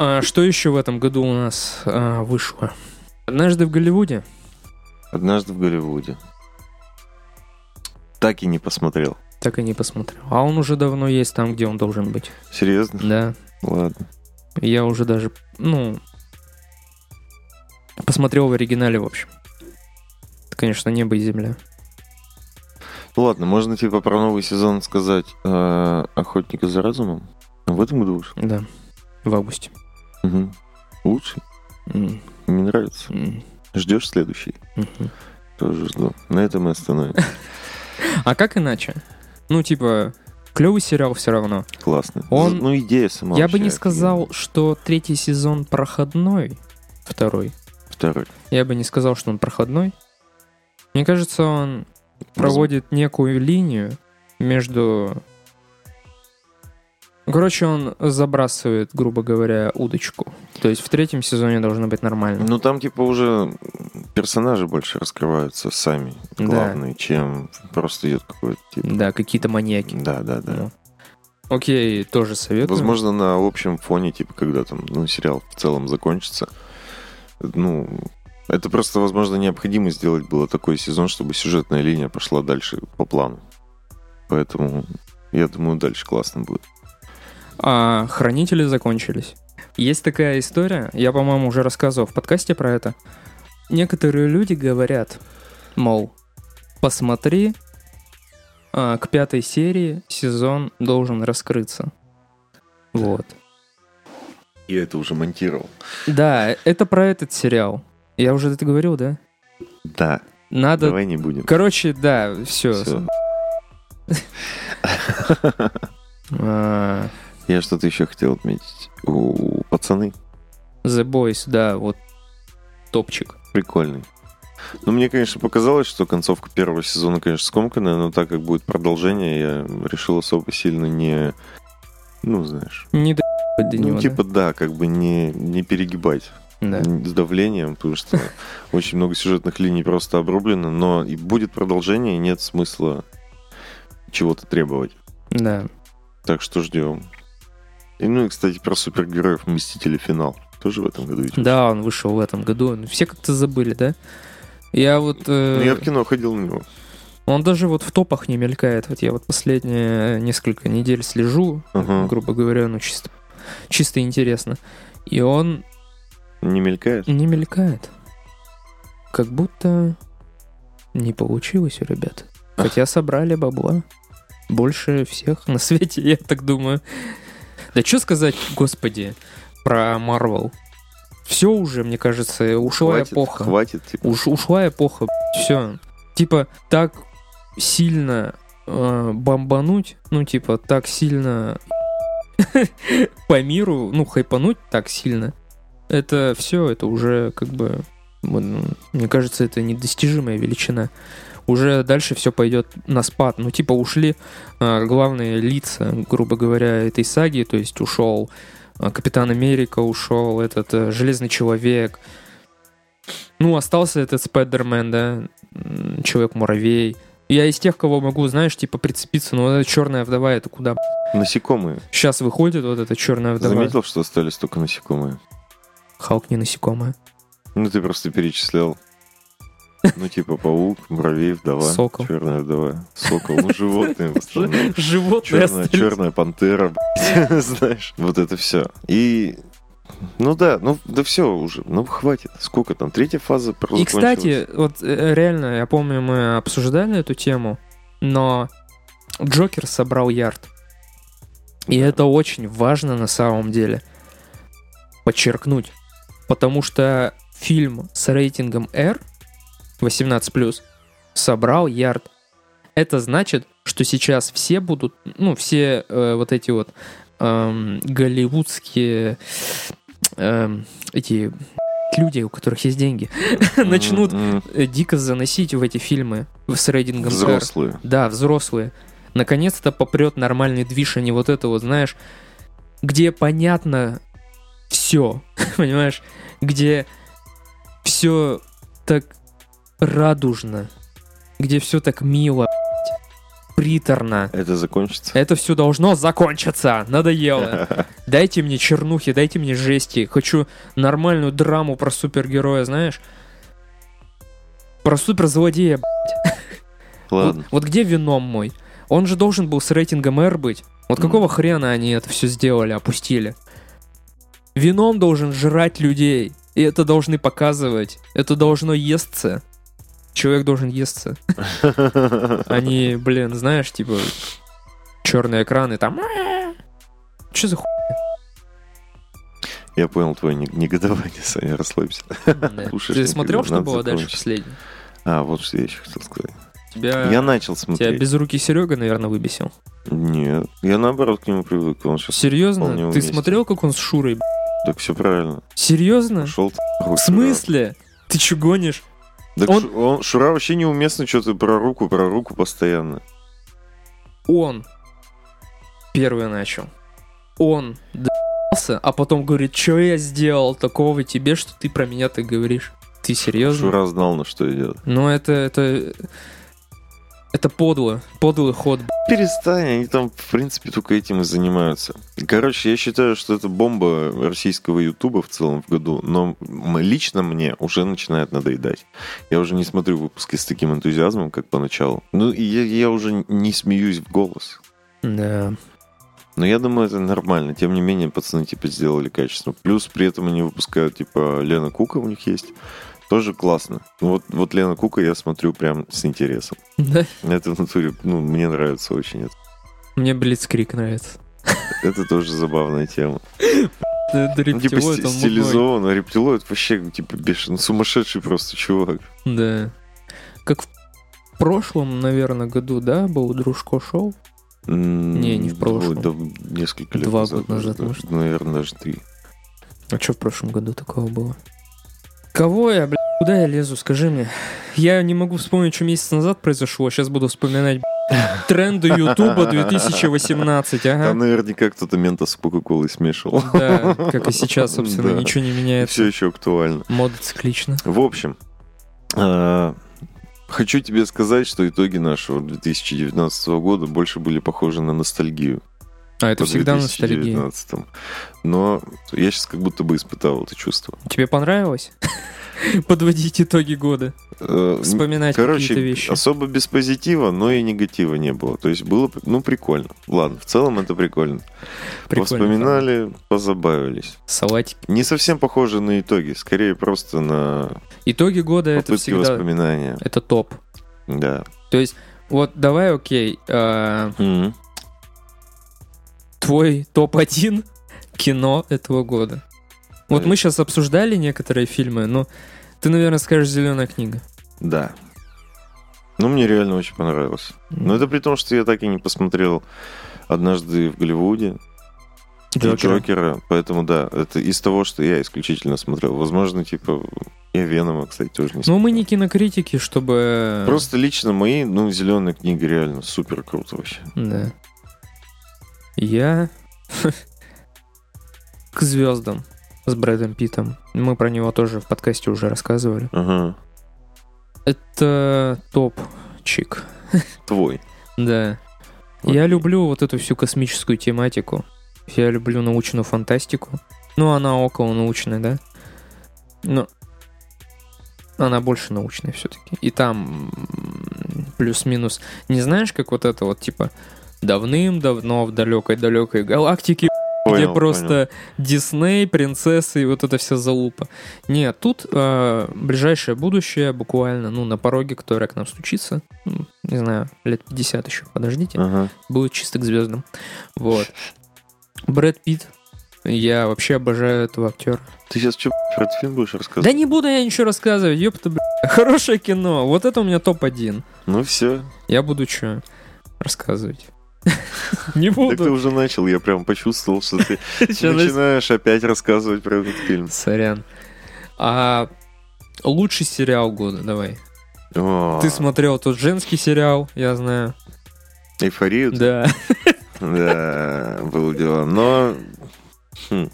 А что еще в этом году у нас а, вышло? Однажды в Голливуде Однажды в Голливуде. Так и не посмотрел. Так и не посмотрел. А он уже давно есть там, где он должен быть. Серьезно? Да. Ладно. Я уже даже, ну, посмотрел в оригинале, в общем. Это, конечно, небо и земля. Ну ладно, можно типа про новый сезон сказать э, «Охотника за разумом». В этом году вышел. Да. В августе. Угу. Лучший. М, Мне нравится. м, Ждешь следующий? мгм. Тоже жду. На этом мы остановимся. [LAUGHS] А как иначе? Ну, типа, клевый сериал все равно. Классно. Он- Ну, идея сама Я бы не сказал, офигенная. что третий сезон проходной. Второй. Второй. Я бы не сказал, что он проходной. Мне кажется, он проводит некую линию между... Короче, он забрасывает, грубо говоря, удочку. То есть в третьем сезоне должно быть нормально. Ну, там типа уже персонажи больше раскрываются сами, Да. главные, чем просто идет какой-то типа. Да, какие-то маньяки. Да, да, да. Ну. Окей, тоже советую. Возможно, на общем фоне, типа, когда там, ну, сериал в целом закончится, ну, это просто, возможно, необходимо сделать было такой сезон, чтобы сюжетная линия пошла дальше по плану. Поэтому, я думаю, дальше классно будет. А хранители закончились. Есть такая история, я, по-моему, уже рассказывал в подкасте про это. Некоторые люди говорят, мол, посмотри, а, к пятой серии сезон должен раскрыться. Вот. Я это уже монтировал. Да, это про этот сериал. Я уже это говорил, да? Да, Надо... давай не будем. Короче, да, все. Всё. [LAUGHS] Я что-то еще хотел отметить. У пацаны The Boys, да, вот топчик. прикольный. Ну, мне, конечно, показалось, что концовка первого сезона, конечно, скомканная, но так как будет продолжение, я решил особо сильно не... Ну, знаешь... Не до до ну, него, да? типа, да, как бы не, не перегибать Да. с давлением, потому что [LAUGHS] очень много сюжетных линий просто обрублено, но и будет продолжение, и нет смысла чего-то требовать. Да. Так что ждем. И, ну и, кстати, про супергероев Мстители финал. Тоже в этом году идет. Да, он вышел в этом году. Все как-то забыли, да? Я вот... э, Ну, я в кино ходил на него. Он даже вот в топах не мелькает. Вот я вот последние несколько недель слежу, Ага. грубо говоря, ну чисто, чисто интересно. И он Не мелькает? не мелькает. Как будто не получилось у ребят. Хотя [LAUGHS] собрали бабла. Больше всех на свете, [LAUGHS] я так думаю. Да что сказать, господи, про Марвел. Все уже, мне кажется, ушла Хватит, эпоха. хватит, типа. Уж, ушла эпоха, все. Типа, так сильно э, бомбануть, ну, типа, так сильно [LAUGHS] по миру, ну, хайпануть так сильно, это все, это уже как бы, ну, мне кажется, это недостижимая величина. Уже дальше все пойдет на спад. Ну, типа, ушли э, главные лица, грубо говоря, этой саги, то есть ушел э, Капитан Америка, ушел этот э, Железный Человек, ну, остался этот Спайдермен, да, Человек-муравей. Я из тех, кого могу, знаешь, типа прицепиться, но вот эта черная вдова, это куда? Насекомые. Сейчас выходит вот эта черная вдова. Заметил, что остались только насекомые? Халк не насекомая. Ну, ты просто перечислял. Ну, типа паук, муравей, вдова, Сокол. черная вдова, сокол, ну, животные в основном. Животные Черная, черная пантера, [LAUGHS] знаешь, вот это все. И, ну да, ну да все уже, ну хватит. Сколько там, третья фаза И, кстати, вот э, реально, я помню, мы обсуждали эту тему, но Джокер собрал ярд. И Да. это очень важно на самом деле подчеркнуть. Потому что фильм с рейтингом R 18+, собрал ярд. Это значит, что сейчас все будут, ну, все э, вот эти вот эм, голливудские эм, эти люди, у которых есть деньги, [LAUGHS] начнут э, дико заносить в эти фильмы с рейтингом R. Взрослые. Да, взрослые. Наконец-то попрет нормальный движ, а не вот это вот, знаешь, где понятно все, [LAUGHS] понимаешь, где все так радужно, где все так мило, приторно. Это закончится? Это все должно закончиться. Надоело. [LAUGHS] Дайте мне чернухи, дайте мне жести. Хочу нормальную драму про супергероя, знаешь? Про суперзлодея, блядь. Ладно. Вот, вот где Веном мой? Он же должен был с рейтингом R быть. Вот Мгм. какого хрена они это все сделали, опустили? Веном должен жрать людей. И это должны показывать. Это должно естся. Человек должен естся. Они, блин, знаешь, типа, черные экраны там. Что за хуй? Я понял твое не- негодование, Саня, расслабься. Ты смотрел, что было дальше последнее? А, вот что я еще хотел сказать. Тебя, Я начал тебя смотреть. без руки Серега, наверное, выбесил. Нет, я наоборот к нему привык. Он сейчас Серьезно? Ты смотрел, как он с Шурой? так все правильно. Серьезно? Шел В смысле? Ты че гонишь? Так Он- Шу- он... Шура вообще неуместно что-то про руку, про руку постоянно. Он первый начал. Он д***ался, а потом говорит, что я сделал такого тебе, что ты про меня так говоришь. Ты серьезно? Шура знал, на что идет. Ну это, это, это подло, подлый ход. Перестань, они там, в принципе, только этим и занимаются. Короче, я считаю, что это бомба российского ютуба в целом в году, но лично мне уже начинает надоедать. Я уже не смотрю выпуски с таким энтузиазмом, как поначалу. Ну, и я, я уже не смеюсь в голос. Да. Но я думаю, это нормально. Тем не менее, пацаны, типа, сделали качественно. Плюс при этом они выпускают, типа, Лена Кука у них есть. Тоже классно. Ну, Вот, вот Лена Кука я смотрю прям с интересом. Да. Это в натуре, ну, мне нравится очень это. Мне Блицкрик нравится. Это тоже забавная тема. Да, Ну, типа рептилоид, сти- он мудной. стилизованно. Рептилоид вообще, типа, бешеный, сумасшедший просто чувак. Да. Как в прошлом, наверное, году, да, был Дружко шоу? Не, не в прошлом. Да, несколько лет Два назад. года назад, может. Наверное, даже три. А что в прошлом году такого было? Кого я, блядь, куда я лезу, скажи мне? Я не могу вспомнить, что месяц назад произошло. Сейчас буду вспоминать тренды Ютуба 2018, Там ага. наверняка кто-то мента с Кока-Колой смешивал. Да, как и сейчас, собственно, Да. ничего не Все меняется. еще актуально. Мода циклична. В общем, а, хочу тебе сказать, что итоги нашего 2019 года больше были похожи на ностальгию. А, это всегда ностальгия. 2019. Но я сейчас как будто бы испытал это чувство. Тебе понравилось? [LAUGHS] Подводить итоги года. Э, Вспоминать какие-то Короче, вещи. особо без позитива, но и негатива не было. То есть было, ну, прикольно. Ладно, в целом это прикольно. Прикольно. Вспоминали, позабавились. Салатики. Не совсем похоже на итоги, скорее просто на Итоги года это всегда... воспоминания. Это топ. Да. То есть, вот давай, окей, а, Мгм. Твой топ-1 кино этого года. Вот мы сейчас обсуждали некоторые фильмы, но ты, наверное, скажешь «Зеленая книга». Да. Ну, мне реально очень понравилось. Но это при том, что я так и не посмотрел однажды в Голливуде Джокера. Джокера. Поэтому да, это из того, что я исключительно смотрел. Возможно, типа, я Венома, кстати, тоже не смотрел. Ну, мы не кинокритики, чтобы... Просто лично мои, ну, зеленая книга реально супер круто вообще. Да. Я... [LAUGHS] К звездам с Брэдом Питтом. Мы про него тоже в подкасте уже рассказывали. Ага. Это топ-чик. Твой. [LAUGHS] Да. Окей. Я люблю вот эту всю космическую тематику. Я люблю научную фантастику. Ну, она около научная, да? Но она больше научная все-таки. И там плюс-минус. Не знаешь, как вот это вот, типа, давным-давно в далекой-далекой галактике, где Понял, просто Дисней, принцессы и вот эта вся залупа. Нет, тут э, ближайшее будущее буквально, ну, на пороге, которое к нам стучится. Ну, Не знаю, лет 50 еще, подождите понял. Ага. будет чисто к звездам. Вот. Брэд Питт. Я вообще обожаю этого актера. Ты сейчас что, про этот фильм будешь рассказывать? Да не буду я ничего рассказывать, ёпта, бля. [LAUGHS] Хорошее кино. Вот это у меня топ-1. Ну все. Я буду что рассказывать? Не Так ты буду. уже начал, я прям почувствовал, что ты [LAUGHS] Сейчас начинаешь опять рассказывать про этот фильм. Сорян. А лучший сериал года, давай. Ты смотрел тот женский сериал, я знаю. Эйфорию? Да. Да, было дело. Но... хм.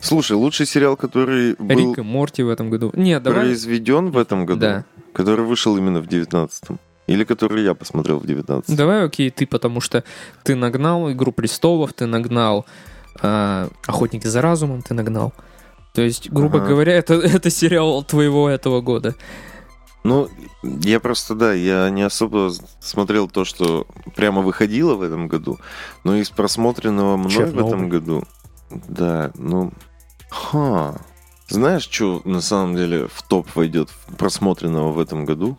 Слушай, лучший сериал, который был Рик и Морти в этом году. Нет, давай. произведен в этом году, Да. который вышел именно в 19-м, или который я посмотрел в 19-м. Давай, окей, ты, потому что ты нагнал «Игру престолов», ты нагнал а, «Охотники за разумом», ты нагнал. То есть, грубо Ага. говоря, это, [LAUGHS] это сериал твоего этого года. Ну, я просто, да, я не особо смотрел то, что прямо выходило в этом году, но из просмотренного мной Чернобыль. в этом году, да, ну, ха. Знаешь, что на самом деле в топ войдет просмотренного в этом году?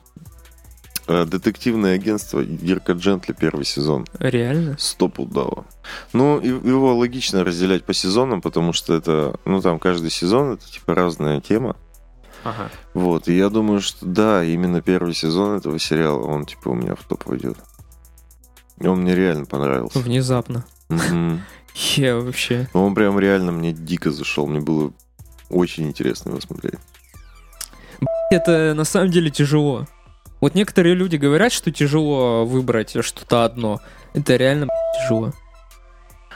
Э, Детективное агентство Дирка Джентли первый сезон. Реально? Стопудово. Ну, его логично разделять по сезонам, потому что это, ну, там каждый сезон это типа разная тема. Ага. Вот, и я думаю, что да, именно первый сезон этого сериала, он типа у меня в топ войдет. И он мне реально понравился. Внезапно. [LAUGHS] Я вообще... Он прям реально мне дико зашел. Мне было очень интересно его смотреть. Это на самом деле тяжело. Вот некоторые люди говорят, что тяжело выбрать что-то одно. Это реально тяжело.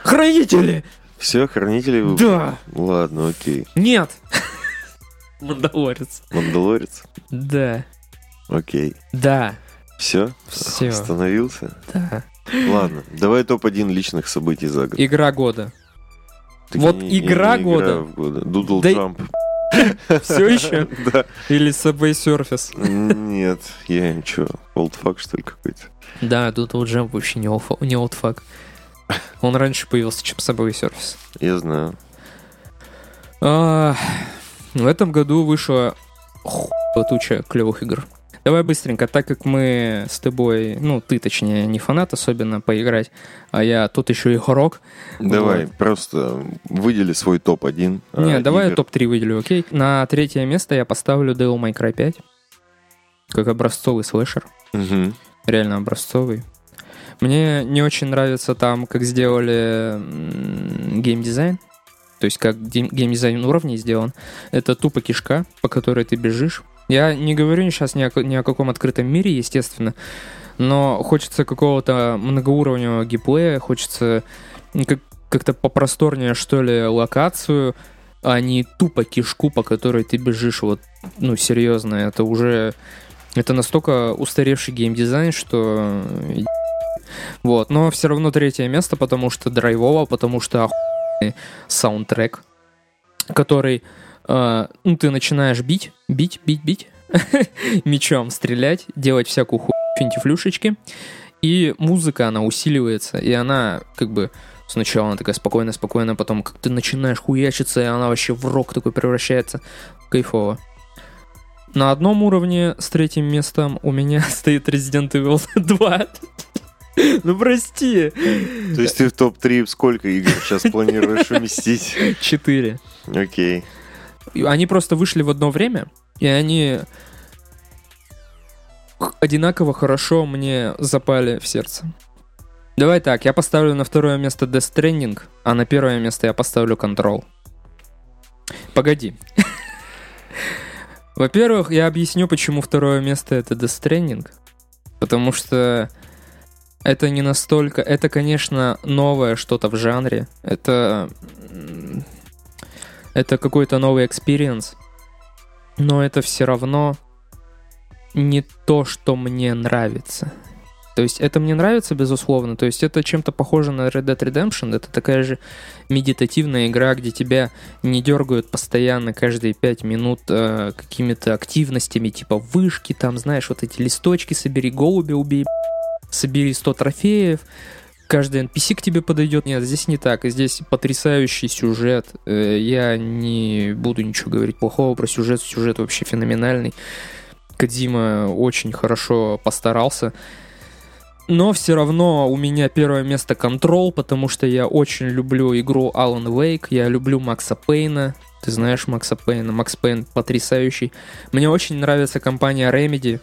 Хранители! Все, хранители вы... Да! Ладно, окей. Нет! [LAUGHS] Мандалорец. Мандалорец? Да. Окей. Да. Все? Все. Остановился? Да. Ладно, давай топ-1 личных событий за год. Игра года. Так вот не- не- игра не года. в года. Да. [LAUGHS] Все еще? [LAUGHS] Да. Или Subway Surface? Нет, я ничего. Олдфак, что ли, какой-то? Да, тут вот Jump вообще не олдфа- не олдфак. Он раньше появился, чем Subway Surface. Я знаю. А, в этом году вышло хуй туча клевых игр. Давай быстренько, так как мы с тобой, ну, ты точнее, не фанат особенно поиграть, а я тут еще игрок. Давай, Вот. просто выдели свой топ-1. Не, а, давай я игр. топ-3 выделю, окей? На третье место я поставлю Devil May Cry 5. Как образцовый слэшер. Мгм. Реально образцовый. Мне не очень нравится там, как сделали геймдизайн. То есть, как гейм- геймдизайн уровней сделан. Это тупо кишка, по которой ты бежишь. Я не говорю сейчас ни о, ни о каком открытом мире, естественно, но хочется какого-то многоуровневого геймплея, хочется как- как-то попросторнее, что ли, локацию, а не тупо кишку, по которой ты бежишь. Вот, ну, серьезно, это уже... Это настолько устаревший геймдизайн, что... э, Вот, но все равно третье место, потому что драйвово, потому что охуенный саундтрек, который... э, ну, ты начинаешь бить, бить, бить, бить, [LAUGHS] мечом стрелять, делать всякую хуйню, финтифлюшечки, и музыка, она усиливается, и она как бы сначала она такая спокойная, спокойная, потом как ты начинаешь хуячиться, и она вообще в рок такой превращается. Кайфово. На одном уровне с третьим местом у меня [LAUGHS] стоит Resident Evil 2. [LAUGHS] Ну прости. То есть ты в топ-3 сколько игр сейчас планируешь уместить? 4. Окей. Они просто вышли в одно время, и они одинаково хорошо мне запали в сердце. Давай так, я поставлю на второе место Death Stranding, а на первое место я поставлю Control. Погоди. [LAUGHS] Во-первых, я объясню, почему второе место это Death Stranding. Потому что это не настолько... Это, конечно, новое что-то в жанре. Это... Это какой-то новый experience. Но это все равно не то, что мне нравится. То есть это мне нравится, безусловно. То есть это чем-то похоже на Red Dead Redemption. Это такая же медитативная игра, где тебя не дергают постоянно каждые пять минут э, какими-то активностями, типа вышки, там, знаешь, вот эти листочки, собери голубя, убей, собери 100 трофеев, каждый NPC к тебе подойдет. Нет, здесь не так. Здесь потрясающий сюжет. Э, Я не буду ничего говорить плохого про сюжет. Сюжет вообще феноменальный. Кадима очень хорошо постарался. Но все равно у меня первое место Control, потому что я очень люблю игру Alan Wake, я люблю Макса Пейна. Ты знаешь Макса Пейна, Макс Пейн потрясающий. Мне очень нравится компания Remedy.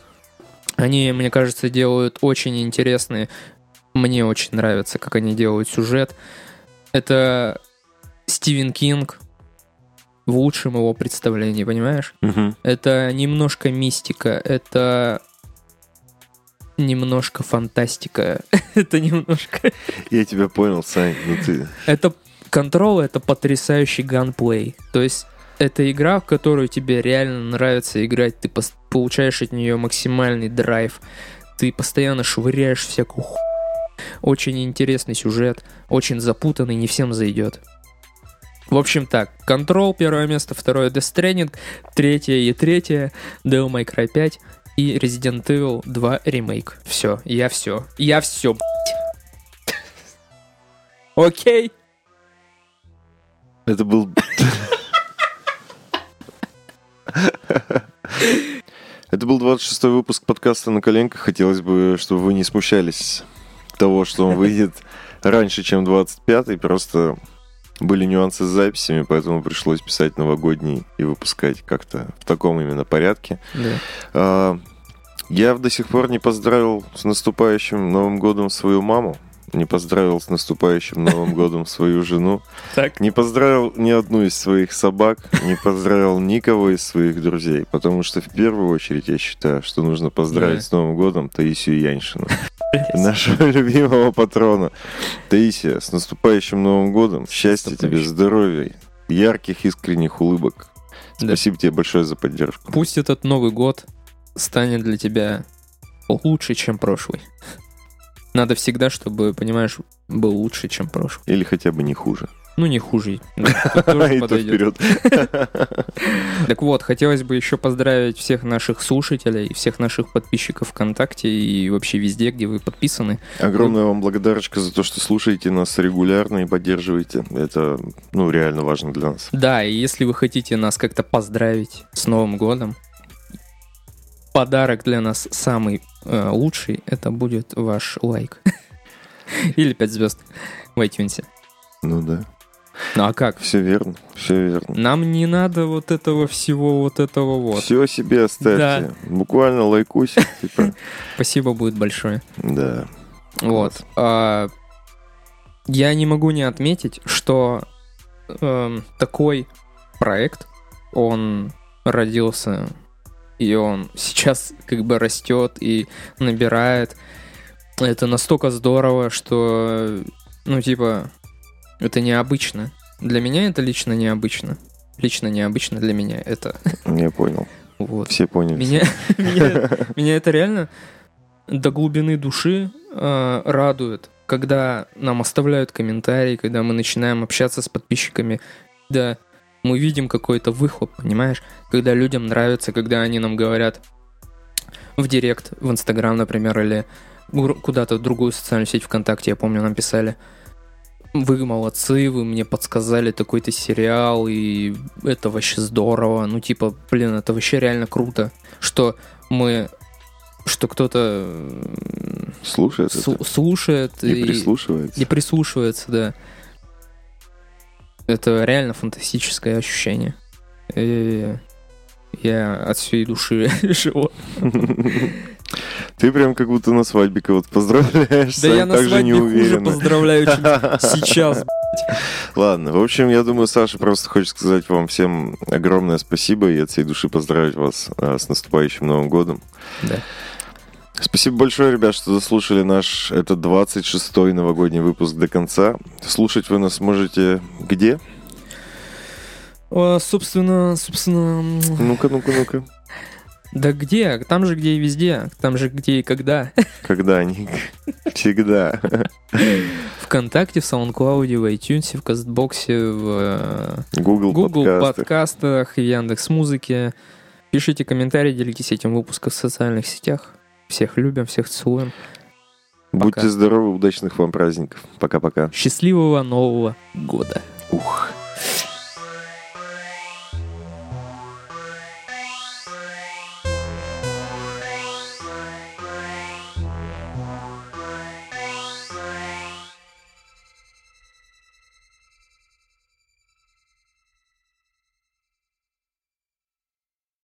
Они, мне кажется, делают очень интересные. Мне очень нравится, как они делают сюжет. Это Стивен Кинг в лучшем его представлении, понимаешь? Мгм. Это немножко мистика, это немножко фантастика, [LAUGHS] это немножко... Я тебя понял, Сань. Ну ты... Это контрол, это потрясающий ганплей. То есть это игра, в которую тебе реально нравится играть, ты получаешь от нее максимальный драйв, ты постоянно швыряешь всякую ху... Очень интересный сюжет, очень запутанный, не всем зайдет. В общем так, Control первое место, второе Death Stranding, третье и третье Devil May Cry 5. и Resident Evil 2 ремейк. Все, я все. Я все, блядь. [LAUGHS] Окей. Это был... [LAUGHS] Это был 26-й выпуск подкаста «На коленках». Хотелось бы, чтобы вы не смущались того, что он выйдет раньше, чем 25-й. Просто были нюансы с записями, поэтому пришлось писать новогодний и выпускать как-то в таком именно порядке. Да. А, Я до сих пор не поздравил с наступающим Новым годом свою маму, не поздравил с наступающим Новым [LAUGHS] годом свою жену, Так. не поздравил ни одну из своих собак, не поздравил никого из своих друзей, потому что в первую очередь я считаю, что нужно поздравить Да. с Новым годом Таисию Яньшину, нашего любимого патрона. Таисия, с наступающим Новым годом, счастья тебе, здоровья, ярких искренних улыбок. Да. Спасибо тебе большое за поддержку. Пусть этот Новый год станет для тебя лучше, чем прошлый. Надо всегда, чтобы, понимаешь, был лучше, чем прошлый. Или хотя бы не хуже. Ну, не хуже. [LAUGHS] И то вперед. [LAUGHS] Так вот, хотелось бы еще поздравить всех наших слушателей, всех наших подписчиков ВКонтакте и вообще везде, где вы подписаны. Огромная вам благодарочка за то, что слушаете нас регулярно и поддерживаете. Это, ну, реально важно для нас. Да, и если вы хотите нас как-то поздравить с Новым годом, подарок для нас самый лучший, это будет ваш лайк. [LAUGHS] Или 5 звезд в iTunes. Ну да. Ну а как? Все верно, все верно. Нам не надо вот этого всего, вот этого вот. Все себе оставьте. Буквально лайкусик, [LAUGHS] типа. Спасибо будет большое. Да. Вот. А, я не могу не отметить, что эм, такой проект, он родился, и он сейчас как бы растет и набирает. Это настолько здорово, что, ну, типа, это необычно. Для меня это лично необычно. Лично необычно для меня это. Я понял. Вот. Все поняли. Меня, меня, меня это реально до глубины души э, радует, когда нам оставляют комментарии, когда мы начинаем общаться с подписчиками, когда мы видим какой-то выхлоп, понимаешь? Когда людям нравится, когда они нам говорят в директ, в Инстаграм, например, или куда-то в другую социальную сеть ВКонтакте, я помню, нам писали. Вы молодцы, вы мне подсказали такой-то сериал, и это вообще здорово. Ну, типа, блин, это вообще реально круто, что мы, что кто-то м, Слушает су- это слушает и прислушивается. и прислушивается, да. Это реально фантастическое ощущение. И я от всей души [LAUGHS] живу. Ты прям как будто на свадьбе кого-то поздравляешь. Да я на свадьбе хуже неуверенно. поздравляю, чем [LAUGHS] сейчас. Ладно, в общем, я думаю, Саша просто хочет сказать вам всем огромное спасибо и от всей души поздравить вас а, с наступающим Новым годом. Да. Спасибо большое, ребят, что дослушали наш, это 26-й новогодний выпуск до конца. Слушать вы нас можете где? А, Собственно, собственно, Ну-ка, ну-ка, ну-ка. да где? Там же, где и везде. Там же, где и когда. Когда они? [LAUGHS] Всегда. Вконтакте, в SoundCloud, в iTunes, в Кастбоксе, в э, Google, Google подкасты. подкастах, в Яндекс Музыке. Пишите комментарии, делитесь этим выпуском в социальных сетях. Всех любим, всех целуем. Будьте Пока. здоровы, удачных вам праздников. Пока-пока. Счастливого Нового года. Ух.